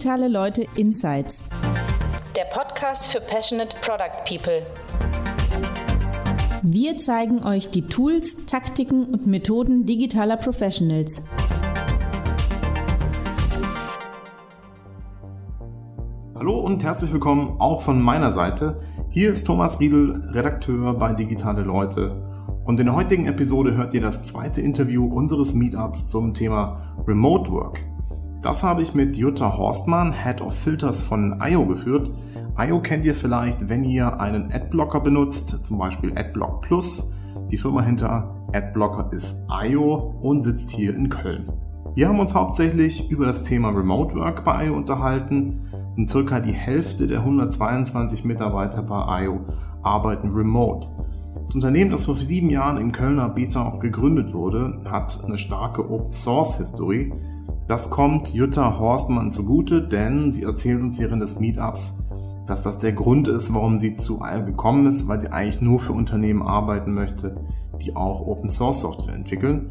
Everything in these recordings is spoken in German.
Digitale Leute Insights. Der Podcast für Passionate Product People. Wir zeigen euch die Tools, Taktiken und Methoden digitaler Professionals. Hallo und herzlich willkommen auch von meiner Seite. Hier ist Thomas Riedel, Redakteur bei Digitale Leute. Und in der heutigen Episode hört ihr das zweite Interview unseres Meetups zum Thema Remote Work. Das habe ich mit Jutta Horstmann, Head of Filters von IO geführt. IO kennt ihr vielleicht, wenn ihr einen Adblocker benutzt, zum Beispiel Adblock Plus. Die Firma hinter Adblocker ist IO und sitzt hier in Köln. Wir haben uns hauptsächlich über das Thema Remote Work bei IO unterhalten. In circa die Hälfte der 122 Mitarbeiter bei IO arbeiten remote. Das Unternehmen, das vor sieben Jahren im Kölner Betahaus gegründet wurde, hat eine starke Open Source History das kommt Jutta Horstmann zugute, denn sie erzählt uns während des Meetups, dass das der Grund ist, warum sie zu IO gekommen ist, weil sie eigentlich nur für Unternehmen arbeiten möchte, die auch Open Source Software entwickeln.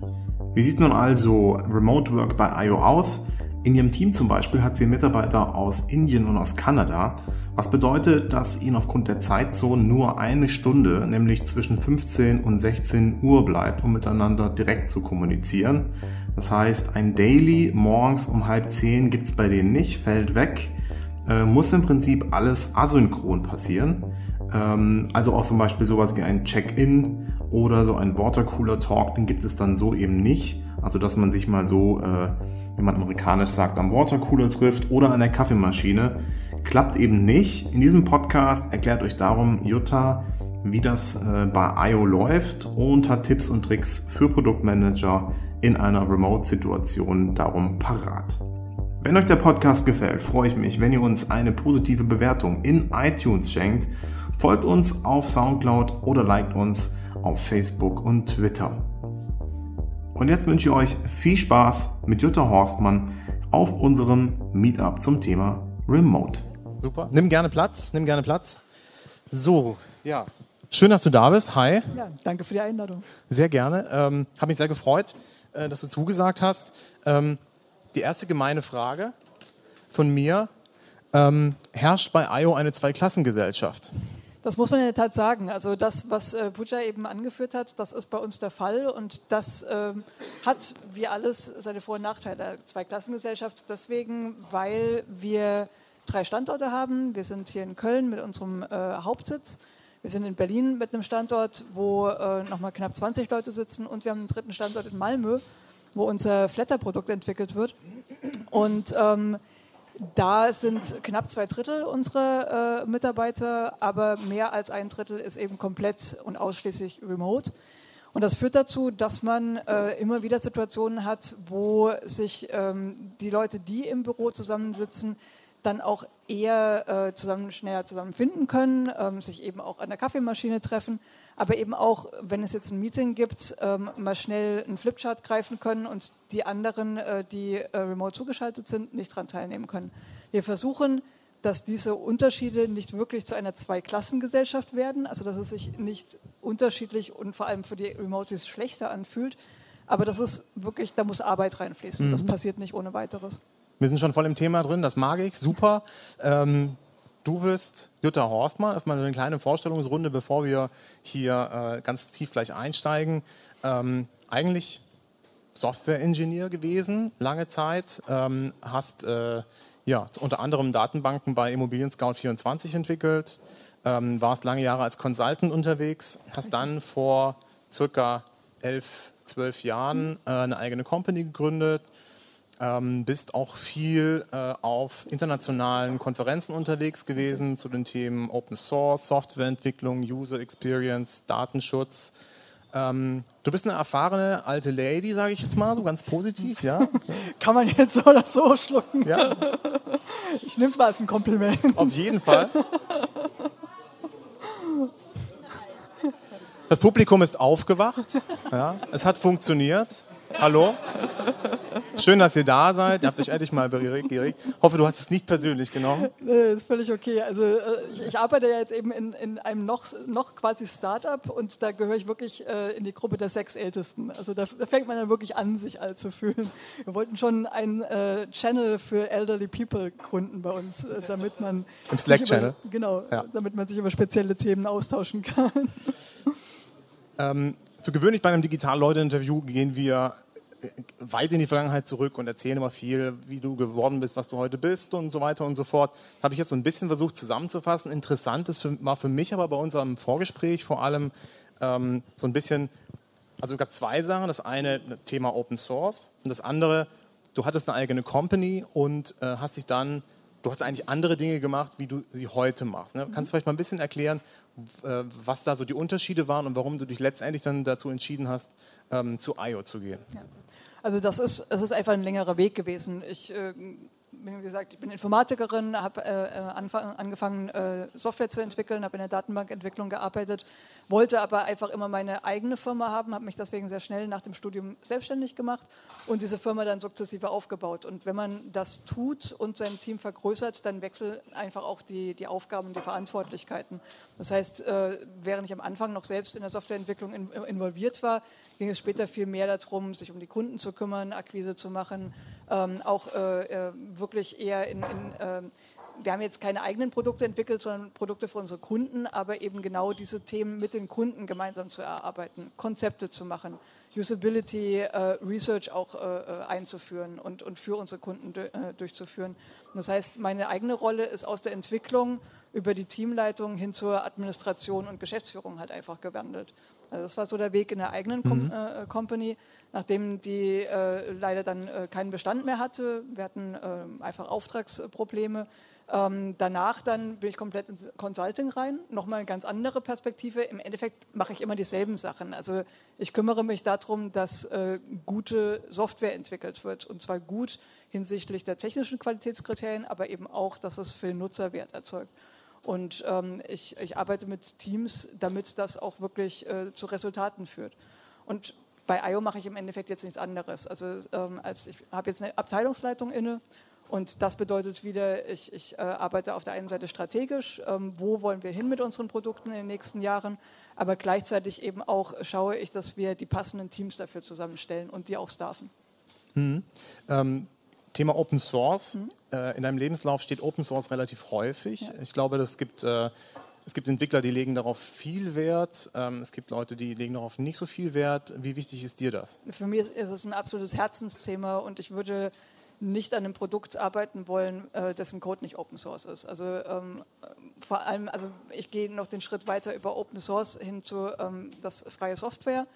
Wie sieht nun also Remote Work bei IO aus? In ihrem Team zum Beispiel hat sie Mitarbeiter aus Indien und aus Kanada, was bedeutet, dass ihnen aufgrund der Zeitzonen nur eine Stunde, nämlich zwischen 15 und 16 Uhr bleibt, um miteinander direkt zu kommunizieren. Das heißt, ein Daily morgens um halb zehn gibt es bei denen nicht, fällt weg, äh, muss im Prinzip alles asynchron passieren. Ähm, also auch zum Beispiel sowas wie ein Check-in oder so ein Watercooler Talk, den gibt es dann so eben nicht. Also dass man sich mal so, äh, wenn man amerikanisch sagt, am Watercooler trifft oder an der Kaffeemaschine. Klappt eben nicht. In diesem Podcast erklärt euch darum Jutta, wie das äh, bei IO läuft und hat Tipps und Tricks für Produktmanager in einer Remote-Situation darum parat. Wenn euch der Podcast gefällt, freue ich mich, wenn ihr uns eine positive Bewertung in iTunes schenkt, folgt uns auf SoundCloud oder liked uns auf Facebook und Twitter. Und jetzt wünsche ich euch viel Spaß mit Jutta Horstmann auf unserem Meetup zum Thema Remote. Super. Nimm gerne Platz, nimm gerne Platz. So, ja. Schön, dass du da bist. Hi. Ja, danke für die Einladung. Sehr gerne. Ähm, Habe mich sehr gefreut. Äh, dass du zugesagt hast. Ähm, die erste gemeine Frage von mir. Ähm, herrscht bei IO eine Zweiklassengesellschaft? Das muss man in der Tat sagen. Also das, was äh, Puja eben angeführt hat, das ist bei uns der Fall und das ähm, hat wie alles seine Vor- und Nachteile. Zweiklassengesellschaft deswegen, weil wir drei Standorte haben. Wir sind hier in Köln mit unserem äh, Hauptsitz. Wir sind in Berlin mit einem Standort, wo äh, nochmal knapp 20 Leute sitzen und wir haben einen dritten Standort in Malmö, wo unser Flatter-Produkt entwickelt wird. Und ähm, da sind knapp zwei Drittel unserer äh, Mitarbeiter, aber mehr als ein Drittel ist eben komplett und ausschließlich remote. Und das führt dazu, dass man äh, immer wieder Situationen hat, wo sich ähm, die Leute, die im Büro zusammensitzen, dann auch eher äh, zusammen, schneller zusammenfinden können, ähm, sich eben auch an der Kaffeemaschine treffen, aber eben auch, wenn es jetzt ein Meeting gibt, ähm, mal schnell einen Flipchart greifen können und die anderen, äh, die äh, remote zugeschaltet sind, nicht daran teilnehmen können. Wir versuchen, dass diese Unterschiede nicht wirklich zu einer Zweiklassengesellschaft werden, also dass es sich nicht unterschiedlich und vor allem für die Remotes schlechter anfühlt, aber das ist wirklich, da muss Arbeit reinfließen. Mhm. Das passiert nicht ohne weiteres. Wir sind schon voll im Thema drin, das mag ich, super. Ähm, du bist Jutta Horstmann, erstmal eine kleine Vorstellungsrunde, bevor wir hier äh, ganz tief gleich einsteigen. Ähm, eigentlich Software-Ingenieur gewesen, lange Zeit, ähm, hast äh, ja, unter anderem Datenbanken bei Immobilien Scout 24 entwickelt, ähm, warst lange Jahre als Consultant unterwegs, hast dann vor circa elf, zwölf Jahren äh, eine eigene Company gegründet, ähm, bist auch viel äh, auf internationalen Konferenzen unterwegs gewesen zu den Themen Open Source, Softwareentwicklung, User Experience, Datenschutz. Ähm, du bist eine erfahrene alte Lady, sage ich jetzt mal, so ganz positiv, ja? Kann man jetzt so oder so schlucken? Ja. Ich nehme es mal als ein Kompliment. Auf jeden Fall. Das Publikum ist aufgewacht. Ja, es hat funktioniert. Hallo? Schön, dass ihr da seid. Ihr habt euch endlich mal geregt. Hoffe, du hast es nicht persönlich genommen. Nee, ist völlig okay. Also äh, ich, ich, arbeite ja jetzt eben in, in einem noch, noch quasi Start-up und da gehöre ich wirklich äh, in die Gruppe der sechs Ältesten. Also da, da, fängt man dann wirklich an, sich alt zu fühlen. Wir wollten schon einen äh, Channel für Elderly People gründen bei uns, äh, damit man im Slack-Channel. Genau, ja. damit man sich über spezielle Themen austauschen kann. Ähm, für gewöhnlich bei einem Digital-Leute-Interview gehen wir weit in die Vergangenheit zurück und erzählen immer viel, wie du geworden bist, was du heute bist und so weiter und so fort. Habe ich jetzt so ein bisschen versucht zusammenzufassen. Interessant ist für, war für mich aber bei unserem Vorgespräch vor allem ähm, so ein bisschen, also es gab zwei Sachen. Das eine Thema Open Source und das andere, du hattest eine eigene Company und äh, hast dich dann, du hast eigentlich andere Dinge gemacht, wie du sie heute machst. Ne? Kannst du vielleicht mal ein bisschen erklären, äh, was da so die Unterschiede waren und warum du dich letztendlich dann dazu entschieden hast, ähm, zu IO zu gehen? Ja. Also das ist, es ist einfach ein längerer Weg gewesen. Ich äh, wie gesagt, ich bin Informatikerin, habe äh, angefangen, äh, Software zu entwickeln, habe in der Datenbankentwicklung gearbeitet, wollte aber einfach immer meine eigene Firma haben, habe mich deswegen sehr schnell nach dem Studium selbstständig gemacht und diese Firma dann sukzessive aufgebaut. Und wenn man das tut und sein Team vergrößert, dann wechseln einfach auch die, die Aufgaben und die Verantwortlichkeiten. Das heißt, äh, während ich am Anfang noch selbst in der Softwareentwicklung in, involviert war, ging es später viel mehr darum, sich um die Kunden zu kümmern, Akquise zu machen, ähm, auch äh, äh wirklich eher in, in äh, wir haben jetzt keine eigenen Produkte entwickelt, sondern Produkte für unsere Kunden, aber eben genau diese Themen mit den Kunden gemeinsam zu erarbeiten, Konzepte zu machen, Usability äh, Research auch äh, äh einzuführen und, und für unsere Kunden durchzuführen. Das heißt, meine eigene Rolle ist aus der Entwicklung über die Teamleitung hin zur Administration und Geschäftsführung halt einfach gewandelt. Also das war so der Weg in der eigenen Com mhm. äh, Company, nachdem die äh, leider dann äh, keinen Bestand mehr hatte. Wir hatten ähm, einfach Auftragsprobleme. Ähm, danach dann bin ich komplett ins Consulting rein, nochmal eine ganz andere Perspektive. Im Endeffekt mache ich immer dieselben Sachen. Also ich kümmere mich darum, dass äh, gute Software entwickelt wird und zwar gut hinsichtlich der technischen Qualitätskriterien, aber eben auch, dass es für den Nutzer Wert erzeugt. Und ähm, ich, ich, arbeite mit Teams, damit das auch wirklich äh, zu Resultaten führt. Und bei IO mache ich im Endeffekt jetzt nichts anderes. Also ähm, als ich habe jetzt eine Abteilungsleitung inne und das bedeutet wieder, ich, ich äh, arbeite auf der einen Seite strategisch, ähm, wo wollen wir hin mit unseren Produkten in den nächsten Jahren, aber gleichzeitig eben auch schaue ich, dass wir die passenden Teams dafür zusammenstellen und die auch staffen. Mhm. Ähm, Thema Open Source. Mhm. Äh, in deinem Lebenslauf steht Open Source relativ häufig. Ja. Ich glaube, das gibt, äh, es gibt Entwickler, die legen darauf viel Wert. Ähm, es gibt Leute, die legen darauf nicht so viel Wert. Wie wichtig ist dir das? Für mich ist, ist es ein absolutes Herzensthema und ich würde nicht an einem Produkt arbeiten wollen, äh, dessen Code nicht Open Source ist. Also ähm, vor allem, also ich gehe noch den Schritt weiter über Open Source hin zu ähm, das freie Software.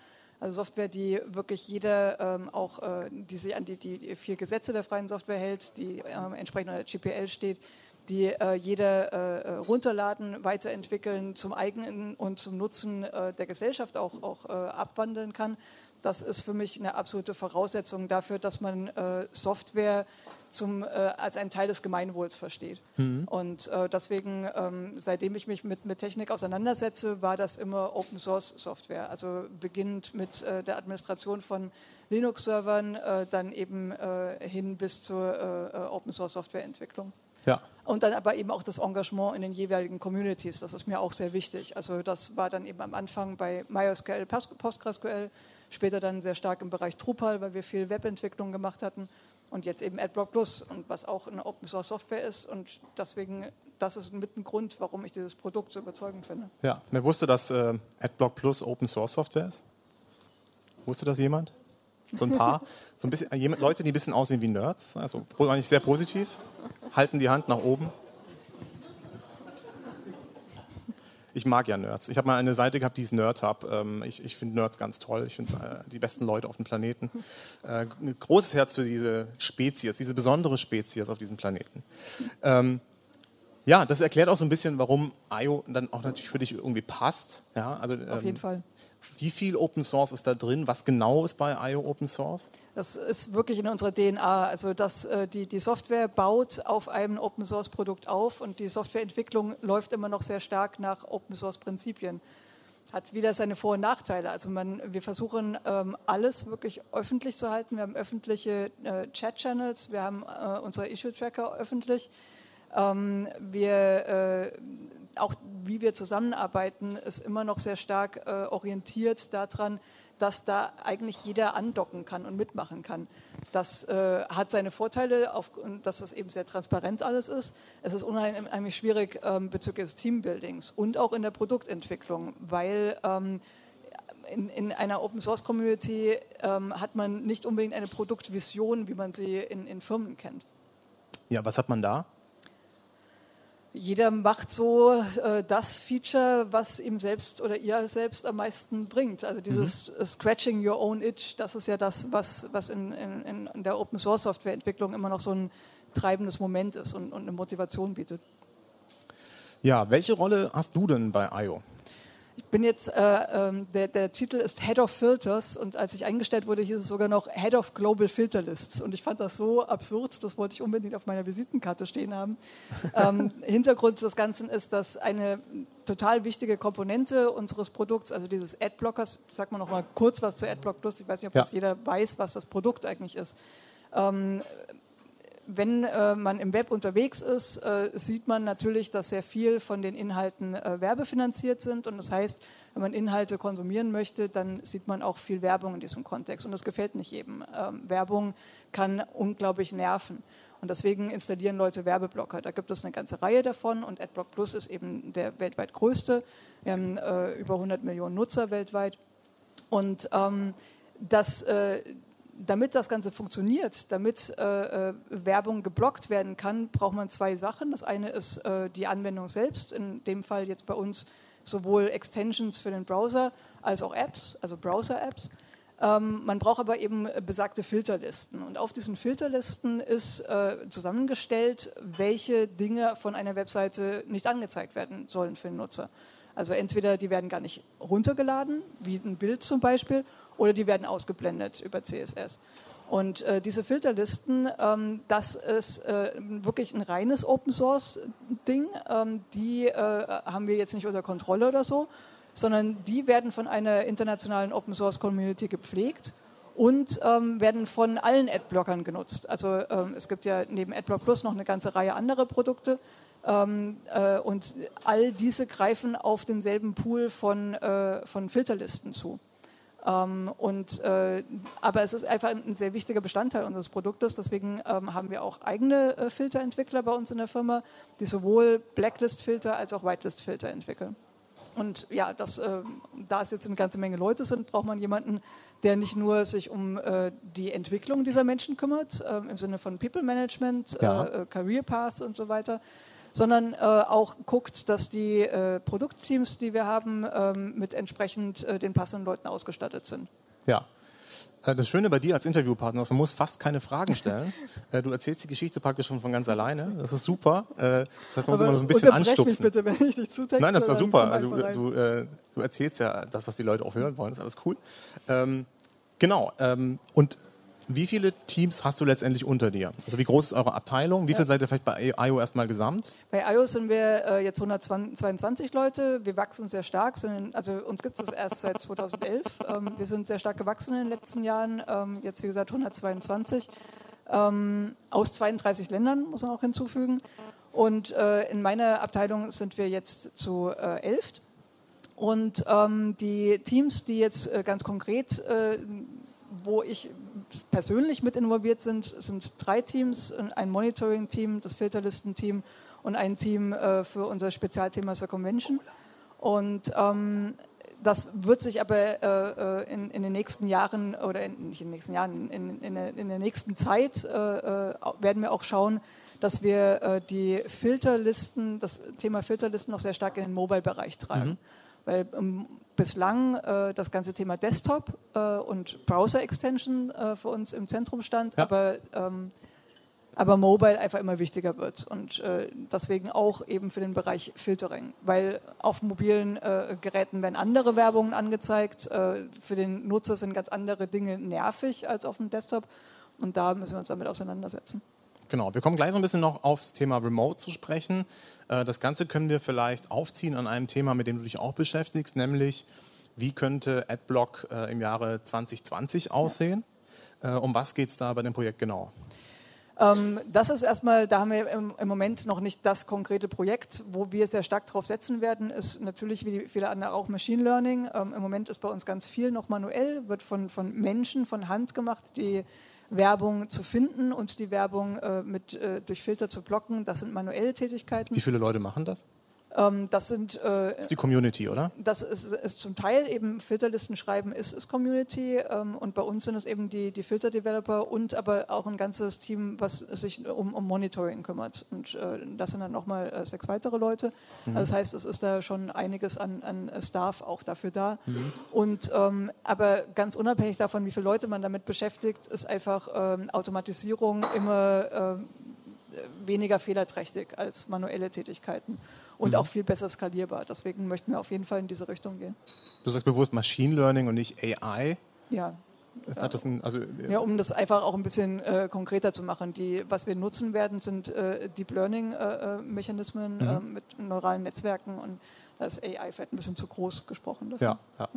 Also Software, die wirklich jeder ähm, auch, äh, die sich an die, die, vier Gesetze der freien Software hält, die äh, entsprechend unter GPL steht, die äh, jeder äh, äh, runterladen, weiterentwickeln, zum eigenen und zum Nutzen äh, der Gesellschaft auch, auch abwandeln kann. Das ist für mich eine absolute Voraussetzung dafür, dass man äh, Software zum, äh, als einen Teil des Gemeinwohls versteht. Mhm. Und äh, deswegen, ähm, seitdem ich mich mit, mit Technik auseinandersetze, war das immer Open Source Software. Also beginnend mit äh, der Administration von Linux-Servern, äh, dann eben äh, hin bis zur Open Source Softwareentwicklung. Ja. Und dann aber eben auch das Engagement in den jeweiligen Communities, das ist mir auch sehr wichtig. Also das war dann eben am Anfang bei MySQL, PostgreSQL, später dann sehr stark im Bereich Drupal, weil wir viel Webentwicklung gemacht hatten und jetzt eben AdBlock Plus und was auch eine Open Source Software ist und deswegen das ist mit ein Grund, warum ich dieses Produkt so überzeugend finde. Ja, mir wusste, dass äh, AdBlock Plus Open Source Software ist. Wusste das jemand? So ein paar, so ein bisschen Leute, die ein bisschen aussehen wie Nerds, also eigentlich sehr positiv, halten die Hand nach oben. Ich mag ja Nerds. Ich habe mal eine Seite gehabt, die ist Nerdhub. Ähm, ich ich finde Nerds ganz toll. Ich finde äh, die besten Leute auf dem Planeten. Äh, ein großes Herz für diese Spezies, diese besondere Spezies auf diesem Planeten. Ähm, ja, das erklärt auch so ein bisschen, warum IO dann auch natürlich für dich irgendwie passt. Ja, also, auf jeden ähm, Fall. Wie viel Open Source ist da drin? Was genau ist bei IO Open Source? Das ist wirklich in unserer DNA. Also dass äh, die, die Software baut auf einem Open Source Produkt auf und die Softwareentwicklung läuft immer noch sehr stark nach Open Source Prinzipien. hat wieder seine Vor- und Nachteile. Also man, wir versuchen ähm, alles wirklich öffentlich zu halten. Wir haben öffentliche äh, Chat-Channels, wir haben äh, unser Issue-Tracker öffentlich. Ähm, wir, auch wie wir zusammenarbeiten, ist immer noch sehr stark äh, orientiert daran, dass da eigentlich jeder andocken kann und mitmachen kann. Das äh, hat seine Vorteile, auf, dass es eben sehr transparent alles ist. Es ist unheimlich schwierig ähm, bezüglich des Teambuildings und auch in der Produktentwicklung, weil ähm, in, in, einer Open Source Community ähm, hat man nicht unbedingt eine Produktvision, wie man sie in, in Firmen kennt. Ja, was hat man da? Jeder macht so äh, das Feature, was ihm selbst oder ihr selbst am meisten bringt. Also dieses mhm. Scratching Your Own Itch, das ist ja das, was, was in, in, in der Open Source Software Entwicklung immer noch so ein treibendes Moment ist und, und eine Motivation bietet. Ja, welche Rolle hast du denn bei IO? Ich bin jetzt, äh, ähm, der, der, Titel ist Head of Filters und als ich eingestellt wurde, hieß es sogar noch Head of Global Filter Lists. Und ich fand das so absurd, das wollte ich unbedingt auf meiner Visitenkarte stehen haben. ähm, Hintergrund des Ganzen ist, dass eine total wichtige Komponente unseres Produkts, also dieses Adblockers, ich sag mal noch mal kurz was zu Adblock Plus, ich weiß nicht, ob ja. das jeder weiß, was das Produkt eigentlich ist. Ähm, wenn äh, man im Web unterwegs ist, äh, sieht man natürlich, dass sehr viel von den Inhalten äh, werbefinanziert sind. Und das heißt, wenn man Inhalte konsumieren möchte, dann sieht man auch viel Werbung in diesem Kontext. Und das gefällt nicht jedem. Ähm, Werbung kann unglaublich nerven. Und deswegen installieren Leute Werbeblocker. Da gibt es eine ganze Reihe davon und AdBlock Plus ist eben der weltweit größte. Wir haben äh, über 100 Millionen Nutzer weltweit. Und ähm, das, äh, damit das Ganze funktioniert, damit äh, äh, Werbung geblockt werden kann, braucht man zwei Sachen. Das eine ist äh, die Anwendung selbst, in dem Fall jetzt bei uns sowohl Extensions für den Browser als auch Apps, also Browser-Apps. Ähm, man braucht aber eben besagte Filterlisten. Und auf diesen Filterlisten ist äh, zusammengestellt, welche Dinge von einer Webseite nicht angezeigt werden sollen für den Nutzer. Also entweder die werden gar nicht runtergeladen, wie ein Bild zum Beispiel, oder die werden ausgeblendet über CSS. Und äh, diese Filterlisten, ähm, das ist äh, wirklich ein reines Open-Source-Ding. Ähm, die äh, haben wir jetzt nicht unter Kontrolle oder so, sondern die werden von einer internationalen Open-Source-Community gepflegt und ähm, werden von allen Adblockern genutzt. Also ähm, es gibt ja neben AdBlock Plus noch eine ganze Reihe anderer Produkte. Ähm, äh, und all diese greifen auf denselben Pool von, äh, von Filterlisten zu. Ähm, und, äh, aber es ist einfach ein sehr wichtiger Bestandteil unseres Produktes. Deswegen ähm, haben wir auch eigene äh, Filterentwickler bei uns in der Firma, die sowohl Blacklist-Filter als auch Whitelist-Filter entwickeln. Und ja, das, äh, da es jetzt eine ganze Menge Leute sind, braucht man jemanden, der nicht nur sich um äh, die Entwicklung dieser Menschen kümmert, ähm, im Sinne von People Management, ja. Äh, Career Paths und so weiter, sondern äh, auch guckt, dass die äh, Produktteams, die wir haben, ähm, mit entsprechend äh, den passenden Leuten ausgestattet sind. Ja. Äh, das Schöne bei dir als Interviewpartner ist, man muss fast keine Fragen stellen. Äh, du erzählst die Geschichte praktisch schon von ganz alleine. Das ist super. Äh, das heißt, man muss immer so ein bisschen anstupsen. Mich bitte, wenn ich dich zutexte, Nein, das ist doch super. Also, du, du, du, erzählst ja das, was die Leute auch hören wollen. Das ist alles cool. Ähm, genau. Ähm, und wie viele Teams hast du letztendlich unter dir? Also wie groß ist eure Abteilung? Wie viel ja. seid ihr vielleicht bei IO erstmal gesamt? Bei IO sind wir äh, jetzt 122 Leute. Wir wachsen sehr stark. Sind, also uns gibt es erst seit 2011. Ähm, wir sind sehr stark gewachsen in den letzten Jahren. Ähm, jetzt wie gesagt 122 ähm, aus 32 Ländern muss man auch hinzufügen. Und äh, in meiner Abteilung sind wir jetzt zu äh, elf. Und ähm, die Teams, die jetzt äh, ganz konkret äh, wo ich persönlich mit involviert sind, sind drei Teams, ein Monitoring-Team, das Filterlisten-Team und ein Team äh, für unser Spezialthema Circumvention. Und ähm, das wird sich aber äh, äh, in, in, den nächsten Jahren oder in, nicht in den nächsten Jahren, in, in der, der, nächsten Zeit äh, äh, werden wir auch schauen, dass wir äh, die Filterlisten, das Thema Filterlisten noch sehr stark in den Mobile-Bereich tragen. Mhm weil ähm, bislang äh, das ganze Thema Desktop äh, und Browser-Extension äh, für uns im Zentrum stand, ja. aber, ähm, aber Mobile einfach immer wichtiger wird und äh, deswegen auch eben für den Bereich Filtering, weil auf mobilen äh, Geräten werden andere Werbungen angezeigt, äh, für den Nutzer sind ganz andere Dinge nervig als auf dem Desktop und da müssen wir uns damit auseinandersetzen. Genau, wir kommen gleich so ein bisschen noch aufs Thema Remote zu sprechen. Äh, das Ganze können wir vielleicht aufziehen an einem Thema, mit dem du dich auch beschäftigst, nämlich wie könnte AdBlock äh, im Jahre 2020 aussehen? Ja. Äh, um was geht es da bei dem Projekt genau? Ähm, das ist erstmal, da haben wir im, Moment noch nicht das konkrete Projekt. Wo wir sehr stark drauf setzen werden, ist natürlich wie viele andere auch Machine Learning. Ähm, Im Moment ist bei uns ganz viel noch manuell, wird von, von Menschen von Hand gemacht, die Werbung zu finden und die Werbung äh, mit, äh, durch Filter zu blocken. Das sind manuelle Tätigkeiten. Wie viele Leute machen das? Ähm, das sind. Äh, ist die Community, oder? Das ist, ist, zum Teil eben Filterlisten schreiben, ist, ist Community. Ähm, und bei uns sind es eben die, die Filter-Developer und aber auch ein ganzes Team, was sich um, um Monitoring kümmert. Und äh, das sind dann nochmal äh, sechs weitere Leute. Mhm. Also das heißt, es ist da schon einiges an, an Staff auch dafür da. Mhm. Und ähm, aber ganz unabhängig davon, wie viele Leute man damit beschäftigt, ist einfach ähm, Automatisierung immer ähm, weniger fehlerträchtig als manuelle Tätigkeiten und mhm. auch viel besser skalierbar. Deswegen möchten wir auf jeden Fall in diese Richtung gehen. Du sagst bewusst Machine Learning und nicht AI. Ja. Ja. Ein, also, ja, um das einfach auch ein bisschen äh, konkreter zu machen. Die, was wir nutzen werden, sind äh, Deep Learning-Mechanismen äh, mhm. Äh, mit neuralen Netzwerken und das AI vielleicht ein bisschen zu groß gesprochen. Ja, ja,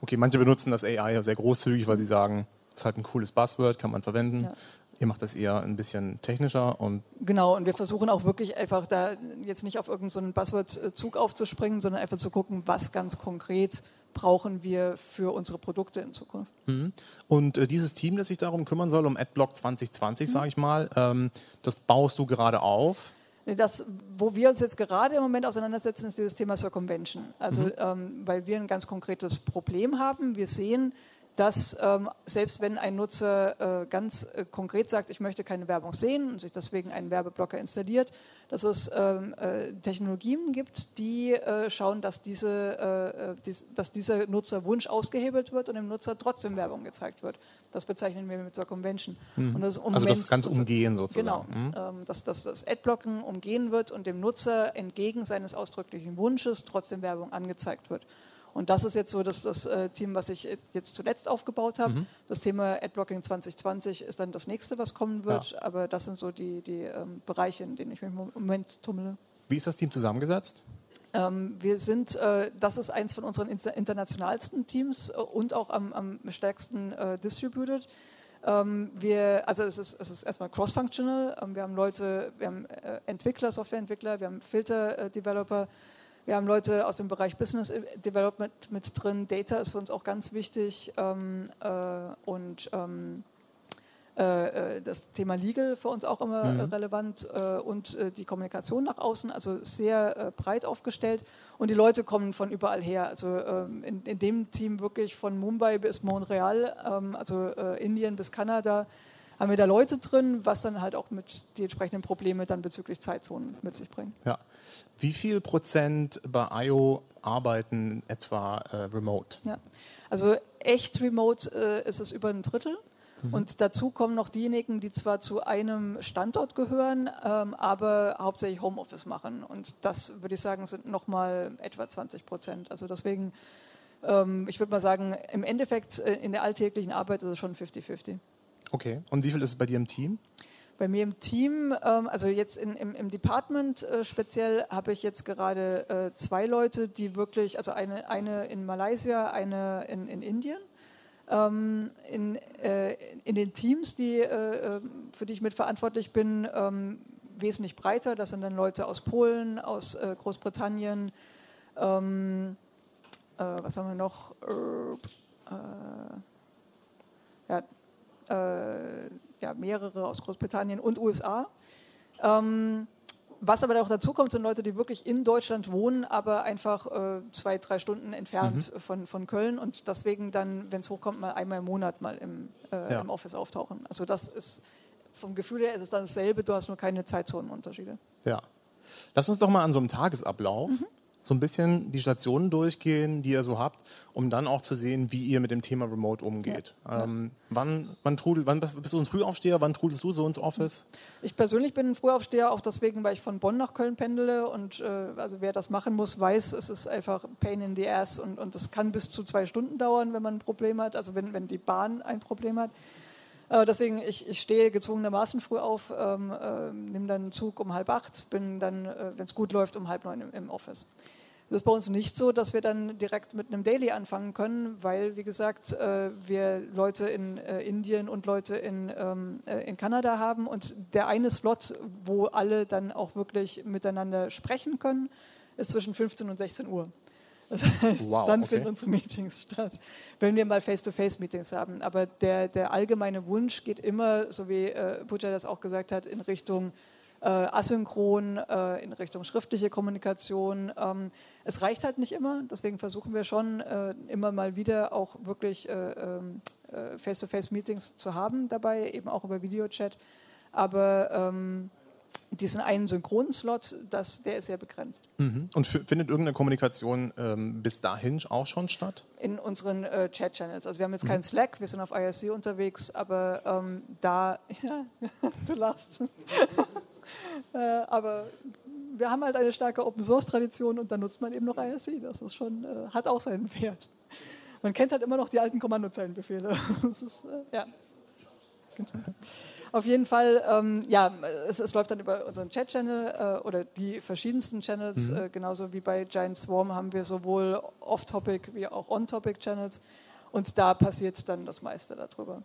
Okay, manche benutzen das AI sehr großzügig, weil sie sagen, es ist halt ein cooles Buzzword, kann man verwenden. Ja. Ihr macht das eher ein bisschen technischer und. Genau, und wir versuchen auch wirklich einfach da jetzt nicht auf irgendeinen so Buzzword-Zug aufzuspringen, sondern einfach zu gucken, was ganz konkret brauchen wir für unsere Produkte in Zukunft. Mhm. Und äh, dieses Team, das sich darum kümmern soll, um AdBlock 2020, mhm. sage ich mal, ähm, das baust du gerade auf? Das, wo wir uns jetzt gerade im Moment auseinandersetzen, ist dieses Thema Circumvention. Also, mhm. ähm, weil wir ein ganz konkretes Problem haben. Wir sehen, dass ähm, selbst wenn ein Nutzer äh, ganz äh, konkret sagt, ich möchte keine Werbung sehen und sich deswegen einen Werbeblocker installiert, dass es ähm, äh, Technologien gibt, die äh, schauen, dass, diese, äh, äh, dies, dass dieser Nutzerwunsch ausgehebelt wird und dem Nutzer trotzdem Werbung gezeigt wird. Das bezeichnen wir mit Circumvention. Mhm. Das also das ganze Umgehen sozusagen. Genau, mhm. ähm, dass, dass das Adblocken umgehen wird und dem Nutzer entgegen seines ausdrücklichen Wunsches trotzdem Werbung angezeigt wird. Und das ist jetzt so das, das äh, Team, was ich jetzt zuletzt aufgebaut habe. Mhm. Das Thema Adblocking 2020 ist dann das nächste, was kommen wird. Ja. Aber das sind so die, die ähm, Bereiche, in denen ich mich im Moment tummle. Wie ist das Team zusammengesetzt? Ähm, wir sind, äh, das ist eins von unseren internationalsten Teams äh, und auch am, am stärksten äh, distributed. Ähm, wir, also es ist, es ist erstmal cross-functional. Ähm, wir haben Leute, wir haben äh, Entwickler, Softwareentwickler, wir haben Filter-Developer, wir haben Leute aus dem Bereich Business Development mit drin. Data ist für uns auch ganz wichtig ähm, äh, und ähm, äh, äh das Thema Legal für uns auch immer mhm. relevant äh, und äh, die Kommunikation nach außen, also sehr äh, breit aufgestellt. Und die Leute kommen von überall her. Also ähm, in, in, dem Team wirklich von Mumbai bis Montreal, ähm, also Indien bis Kanada haben wir da Leute drin, was dann halt auch mit die entsprechenden Probleme dann bezüglich Zeitzonen mit sich bringt. Ja. Wie viel Prozent bei IO arbeiten etwa äh, remote? Ja. Also echt remote äh, ist es über ein Drittel. Mhm. Und dazu kommen noch diejenigen, die zwar zu einem Standort gehören, ähm, aber hauptsächlich Homeoffice machen. Und das würde ich sagen, sind nochmal etwa 20 Prozent. Also deswegen, ähm, ich würde mal sagen, im Endeffekt äh, in der alltäglichen Arbeit ist es schon 50-50. Okay. Und wie viel ist es bei dir im Team? Bei mir im Team, ähm, also jetzt in, im, im Department äh, speziell, habe ich jetzt gerade äh, zwei Leute, die wirklich, also eine, eine in Malaysia, eine in, in Indien. Ähm, in, äh, in den Teams, die, äh, äh, für die ich mitverantwortlich bin, ähm, wesentlich breiter. Das sind dann Leute aus Polen, aus Großbritannien. Ähm, was haben wir noch? ja, ja, mehrere aus Großbritannien und USA. Ähm, was aber auch dazu kommt, sind Leute, die wirklich in Deutschland wohnen, aber einfach äh, zwei, drei Stunden entfernt mhm. von, von Köln und deswegen dann, wenn es hochkommt, mal einmal im Monat mal im, äh, ja. im Office auftauchen. Also das ist vom Gefühl her ist es dann dasselbe, du hast nur keine Zeitzonenunterschiede. Ja. Lass uns doch mal an so einem Tagesablauf mhm so ein bisschen die Stationen durchgehen, die ihr so habt, um dann auch zu sehen, wie ihr mit dem Thema Remote umgeht. Ja. Ähm, wann, wann, trudel, wann bist du ein Frühaufsteher? Wann trudelst du so ins Office? Ich persönlich bin ein Frühaufsteher, auch deswegen, weil ich von Bonn nach Köln pendele. Und äh, also wer das machen muss, weiß, es ist einfach Pain in the Ass und, und das kann bis zu zwei Stunden dauern, wenn man ein Problem hat, also wenn, wenn die Bahn ein Problem hat. Äh, deswegen, ich, ich stehe gezwungenermaßen früh auf, ähm, äh, nehme dann einen Zug um halb acht, bin dann, äh, wenn es gut läuft, um halb neun im, im Office. Es ist bei uns nicht so, dass wir dann direkt mit einem Daily anfangen können, weil, wie gesagt, äh, wir Leute in äh, Indien und Leute in, ähm, äh, in Kanada haben und der eine Slot, wo alle dann auch wirklich miteinander sprechen können, ist zwischen 15 und 16 Uhr. Das heißt, Wow, dann okay. finden unsere Meetings statt, wenn wir mal Face-to-Face-Meetings haben. Aber der, der allgemeine Wunsch geht immer, so wie äh, Puja das auch gesagt hat, in Richtung asynchron, äh, in Richtung schriftliche Kommunikation. Ähm, es reicht halt nicht immer, deswegen versuchen wir schon äh, immer mal wieder auch wirklich äh, ähm, äh, Face-to-Face-Meetings zu haben dabei, eben auch über Videochat. Aber ähm, diesen einen Synchronslot, das, der ist sehr begrenzt. Mhm. Und findet irgendeine Kommunikation ähm, bis dahin auch schon statt? in unseren äh, Chat-Channels. Also wir haben jetzt keinen Slack, wir sind auf IRC unterwegs, aber ähm, da, ja, du lachst. Äh, aber wir haben halt eine starke Open-Source-Tradition und da nutzt man eben noch IRC. Das ist schon, äh, hat auch seinen Wert. Man kennt halt immer noch die alten Kommandozeilenbefehle. Das ist, äh, ja. Auf jeden Fall, ähm, ja, es, es läuft dann über unseren Chat-Channel äh, oder die verschiedensten Channels. Äh, genauso wie bei Giant Swarm haben wir sowohl Off-Topic wie auch On-Topic-Channels. Und da passiert dann das meiste darüber.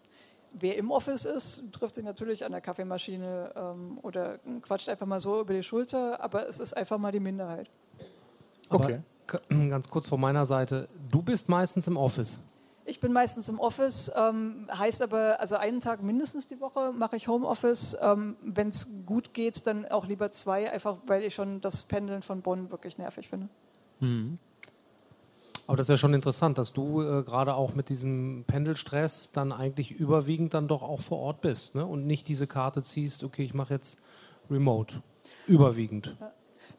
Wer im Office ist, trifft sich natürlich an der Kaffeemaschine ähm, oder quatscht einfach mal so über die Schulter, aber es ist einfach mal die Minderheit. Aber Okay. k- ganz kurz von meiner Seite, du bist meistens im Office. Ich bin meistens im Office, ähm, heißt aber, also einen Tag mindestens die Woche mache ich Homeoffice. Ähm, Wenn es gut geht, dann auch lieber zwei, einfach weil ich schon das Pendeln von Bonn wirklich nervig finde. Aber das ist ja schon interessant, dass du äh, gerade auch mit diesem Pendelstress dann eigentlich überwiegend dann doch auch vor Ort bist ne? und nicht diese Karte ziehst, okay, ich mache jetzt Remote. Überwiegend.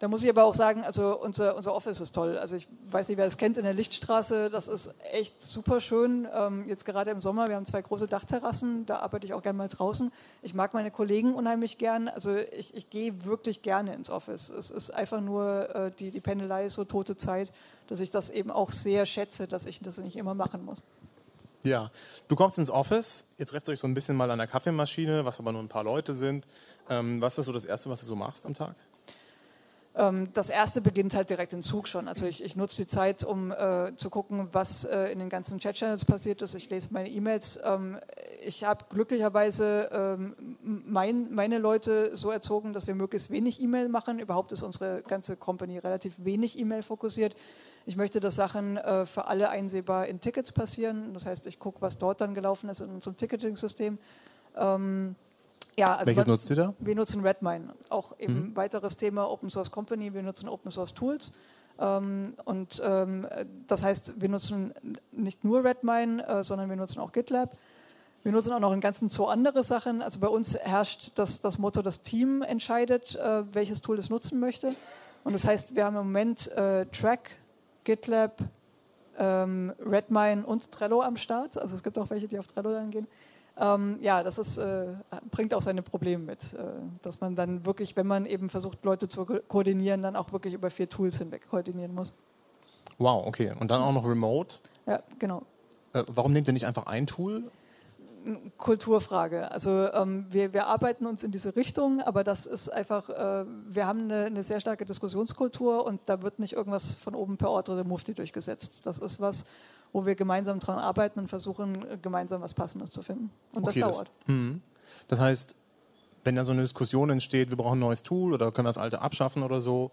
Da muss ich aber auch sagen, also unser, unser Office ist toll. Also ich weiß nicht, wer es kennt in der Lichtstraße, das ist echt super schön. Ähm, jetzt gerade im Sommer, wir haben zwei große Dachterrassen, da arbeite ich auch gerne mal draußen. Ich mag meine Kollegen unheimlich gern. Also ich, ich gehe wirklich gerne ins Office. Es ist einfach nur äh, die, die Pendelei ist so tote Zeit, dass ich das eben auch sehr schätze, dass ich das nicht immer machen muss. Ja, du kommst ins Office, ihr trefft euch so ein bisschen mal an der Kaffeemaschine, was aber nur ein paar Leute sind. Ähm, was ist so das Erste, was du so machst am Tag? Ähm, das erste beginnt halt direkt im Zug schon. Also ich, ich nutze die Zeit, um äh, zu gucken, was äh, in den ganzen Chat-Channels passiert ist. Ich lese meine E-Mails. Ähm, ich habe glücklicherweise ähm, mein, meine Leute so erzogen, dass wir möglichst wenig E-Mail machen. Überhaupt ist unsere ganze Company relativ wenig E-Mail fokussiert. Ich möchte, dass Sachen äh, für alle einsehbar in Tickets passieren. Das heißt, ich gucke, was dort dann gelaufen ist in unserem Ticketing-System. Ähm, ja, also Welches nutzt ihr da? wir nutzen Redmine, auch eben weiteres Thema Open Source Company. Wir nutzen Open Source Tools. Ähm, und ähm, das heißt, wir nutzen nicht nur Redmine, äh, sondern wir nutzen auch GitLab. Wir nutzen auch noch einen ganzen Zoo andere Sachen. Also bei uns herrscht das, das Motto, das Team entscheidet, äh, welches Tool es nutzen möchte. Und das heißt, wir haben im Moment äh, Track, GitLab, ähm, Redmine und Trello am Start. Also es gibt auch welche, die auf Trello dann gehen. Ähm, ja, das ist, äh, bringt auch seine Probleme mit, äh, dass man dann wirklich, wenn man eben versucht, Leute zu ko koordinieren, dann auch wirklich über vier Tools hinweg koordinieren muss. Wow, okay. Und dann auch noch Remote. Ja, genau. Äh, warum nehmt ihr nicht einfach ein Tool? Kulturfrage. Also ähm, wir, wir arbeiten uns in diese Richtung, aber das ist einfach, äh, wir haben eine, eine sehr starke Diskussionskultur und da wird nicht irgendwas von oben per Ordre der Mufti durchgesetzt. Das ist was, wo wir gemeinsam dran arbeiten und versuchen, gemeinsam was Passendes zu finden. Und Okay, das das- dauert. Mhm. Das heißt, wenn da so eine Diskussion entsteht, wir brauchen ein neues Tool oder können wir das alte abschaffen oder so,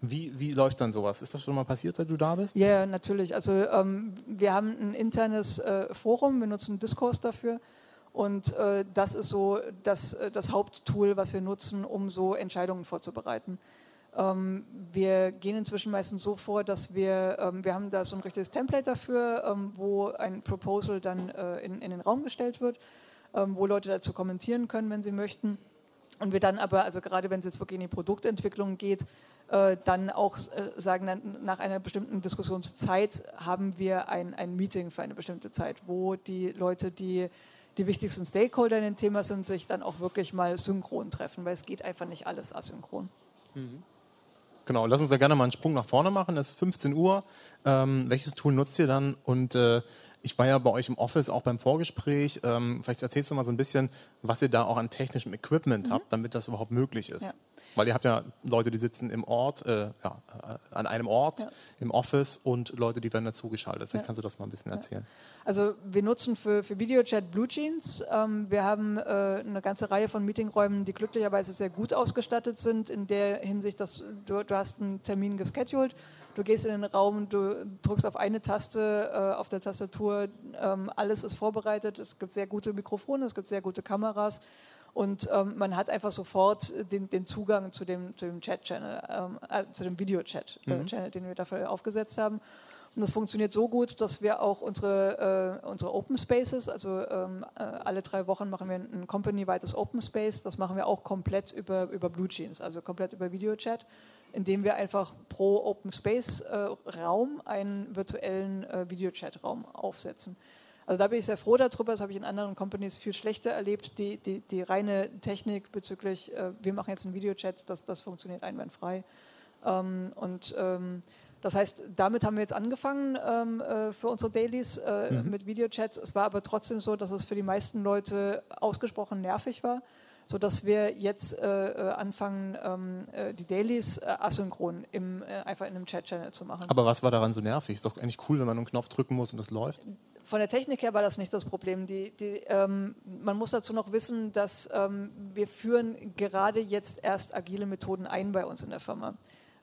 wie, wie läuft dann sowas? Ist das schon mal passiert, seit du da bist? Ja, ja, natürlich. Also ähm, wir haben ein internes äh, Forum, wir nutzen Discourse dafür. Und äh, das ist so das, äh, das Haupttool, was wir nutzen, um so Entscheidungen vorzubereiten. Ähm, wir gehen inzwischen meistens so vor, dass wir, ähm, wir haben da so ein richtiges Template dafür, ähm, wo ein Proposal dann äh, in, in den Raum gestellt wird, ähm, wo Leute dazu kommentieren können, wenn sie möchten. Und wir dann aber, also gerade wenn es jetzt wirklich in die Produktentwicklung geht, äh, dann auch äh, sagen, dann nach einer bestimmten Diskussionszeit haben wir ein, ein Meeting für eine bestimmte Zeit, wo die Leute, die die wichtigsten Stakeholder in dem Thema sind, sich dann auch wirklich mal synchron treffen, weil es geht einfach nicht alles asynchron. Genau, lass uns da gerne mal einen Sprung nach vorne machen. Es ist 15 Uhr. Ähm, welches Tool nutzt ihr dann? Und äh, ich war ja bei euch im Office auch beim Vorgespräch. Ähm, vielleicht erzählst du mal so ein bisschen, was ihr da auch an technischem Equipment Mhm. habt, damit das überhaupt möglich ist. Ja. Weil ihr habt ja Leute, die sitzen im Ort, äh, ja, äh, an einem Ort, Ja. im Office und Leute, die werden dazugeschaltet. Vielleicht Ja. kannst du das mal ein bisschen erzählen. Also wir nutzen für, für Videochat Blue Jeans. Ähm, wir haben äh, eine ganze Reihe von Meetingräumen, die glücklicherweise sehr gut ausgestattet sind, in der Hinsicht, dass du, du hast einen Termin gescheduled, du gehst in den Raum, du drückst auf eine Taste äh, auf der Tastatur, ähm, alles ist vorbereitet, es gibt sehr gute Mikrofone, es gibt sehr gute Kameras. Und ähm, man hat einfach sofort den, den Zugang zu dem, zu dem Chat-Channel, ähm, äh, zu dem Video-Chat-Channel, den wir dafür aufgesetzt haben. Und das funktioniert so gut, dass wir auch unsere, äh, unsere Open Spaces, also ähm, äh, alle drei Wochen machen wir ein company-weites Open Space, das machen wir auch komplett über, über Blue Jeans, also komplett über Videochat, indem wir einfach pro Open Space äh, Raum einen virtuellen äh, Videochat-Raum aufsetzen. Also da bin ich sehr froh darüber, das habe ich in anderen Companies viel schlechter erlebt. Die, die, die reine Technik bezüglich, äh, wir machen jetzt einen Videochat, das, das funktioniert einwandfrei. Ähm, und ähm, das heißt, damit haben wir jetzt angefangen ähm, äh, für unsere Dailies äh, mit Videochats. Es war aber trotzdem so, dass es für die meisten Leute ausgesprochen nervig war, sodass wir jetzt äh, äh, anfangen, ähm, äh, die Dailies äh, asynchron im, äh, einfach in einem Chat-Channel zu machen. Aber was war daran so nervig? Ist doch eigentlich cool, wenn man einen Knopf drücken muss und das läuft. Von der Technik her war das nicht das Problem. Die, die, ähm, man muss dazu noch wissen, dass ähm, wir führen gerade jetzt erst agile Methoden ein bei uns in der Firma.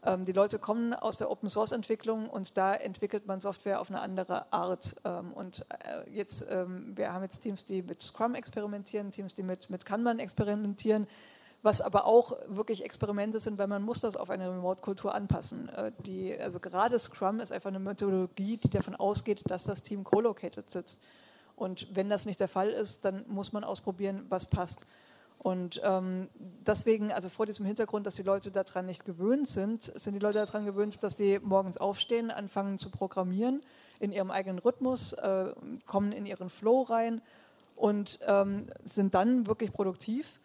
Ähm, die Leute kommen aus der Open Source Entwicklung und da entwickelt man Software auf eine andere Art. Ähm, und äh, jetzt, ähm, wir haben jetzt Teams, die mit Scrum experimentieren, Teams, die mit, mit Kanban experimentieren, was aber auch wirklich Experimente sind, weil man muss das auf eine Remote-Kultur anpassen. Äh, die, also gerade Scrum ist einfach eine Methodologie, die davon ausgeht, dass das Team co-located sitzt. Und wenn das nicht der Fall ist, dann muss man ausprobieren, was passt. Und ähm, deswegen, also vor diesem Hintergrund, dass die Leute daran nicht gewöhnt sind, sind die Leute daran gewöhnt, dass die morgens aufstehen, anfangen zu programmieren in ihrem eigenen Rhythmus, äh, kommen in ihren Flow rein und ähm, sind dann wirklich produktiv.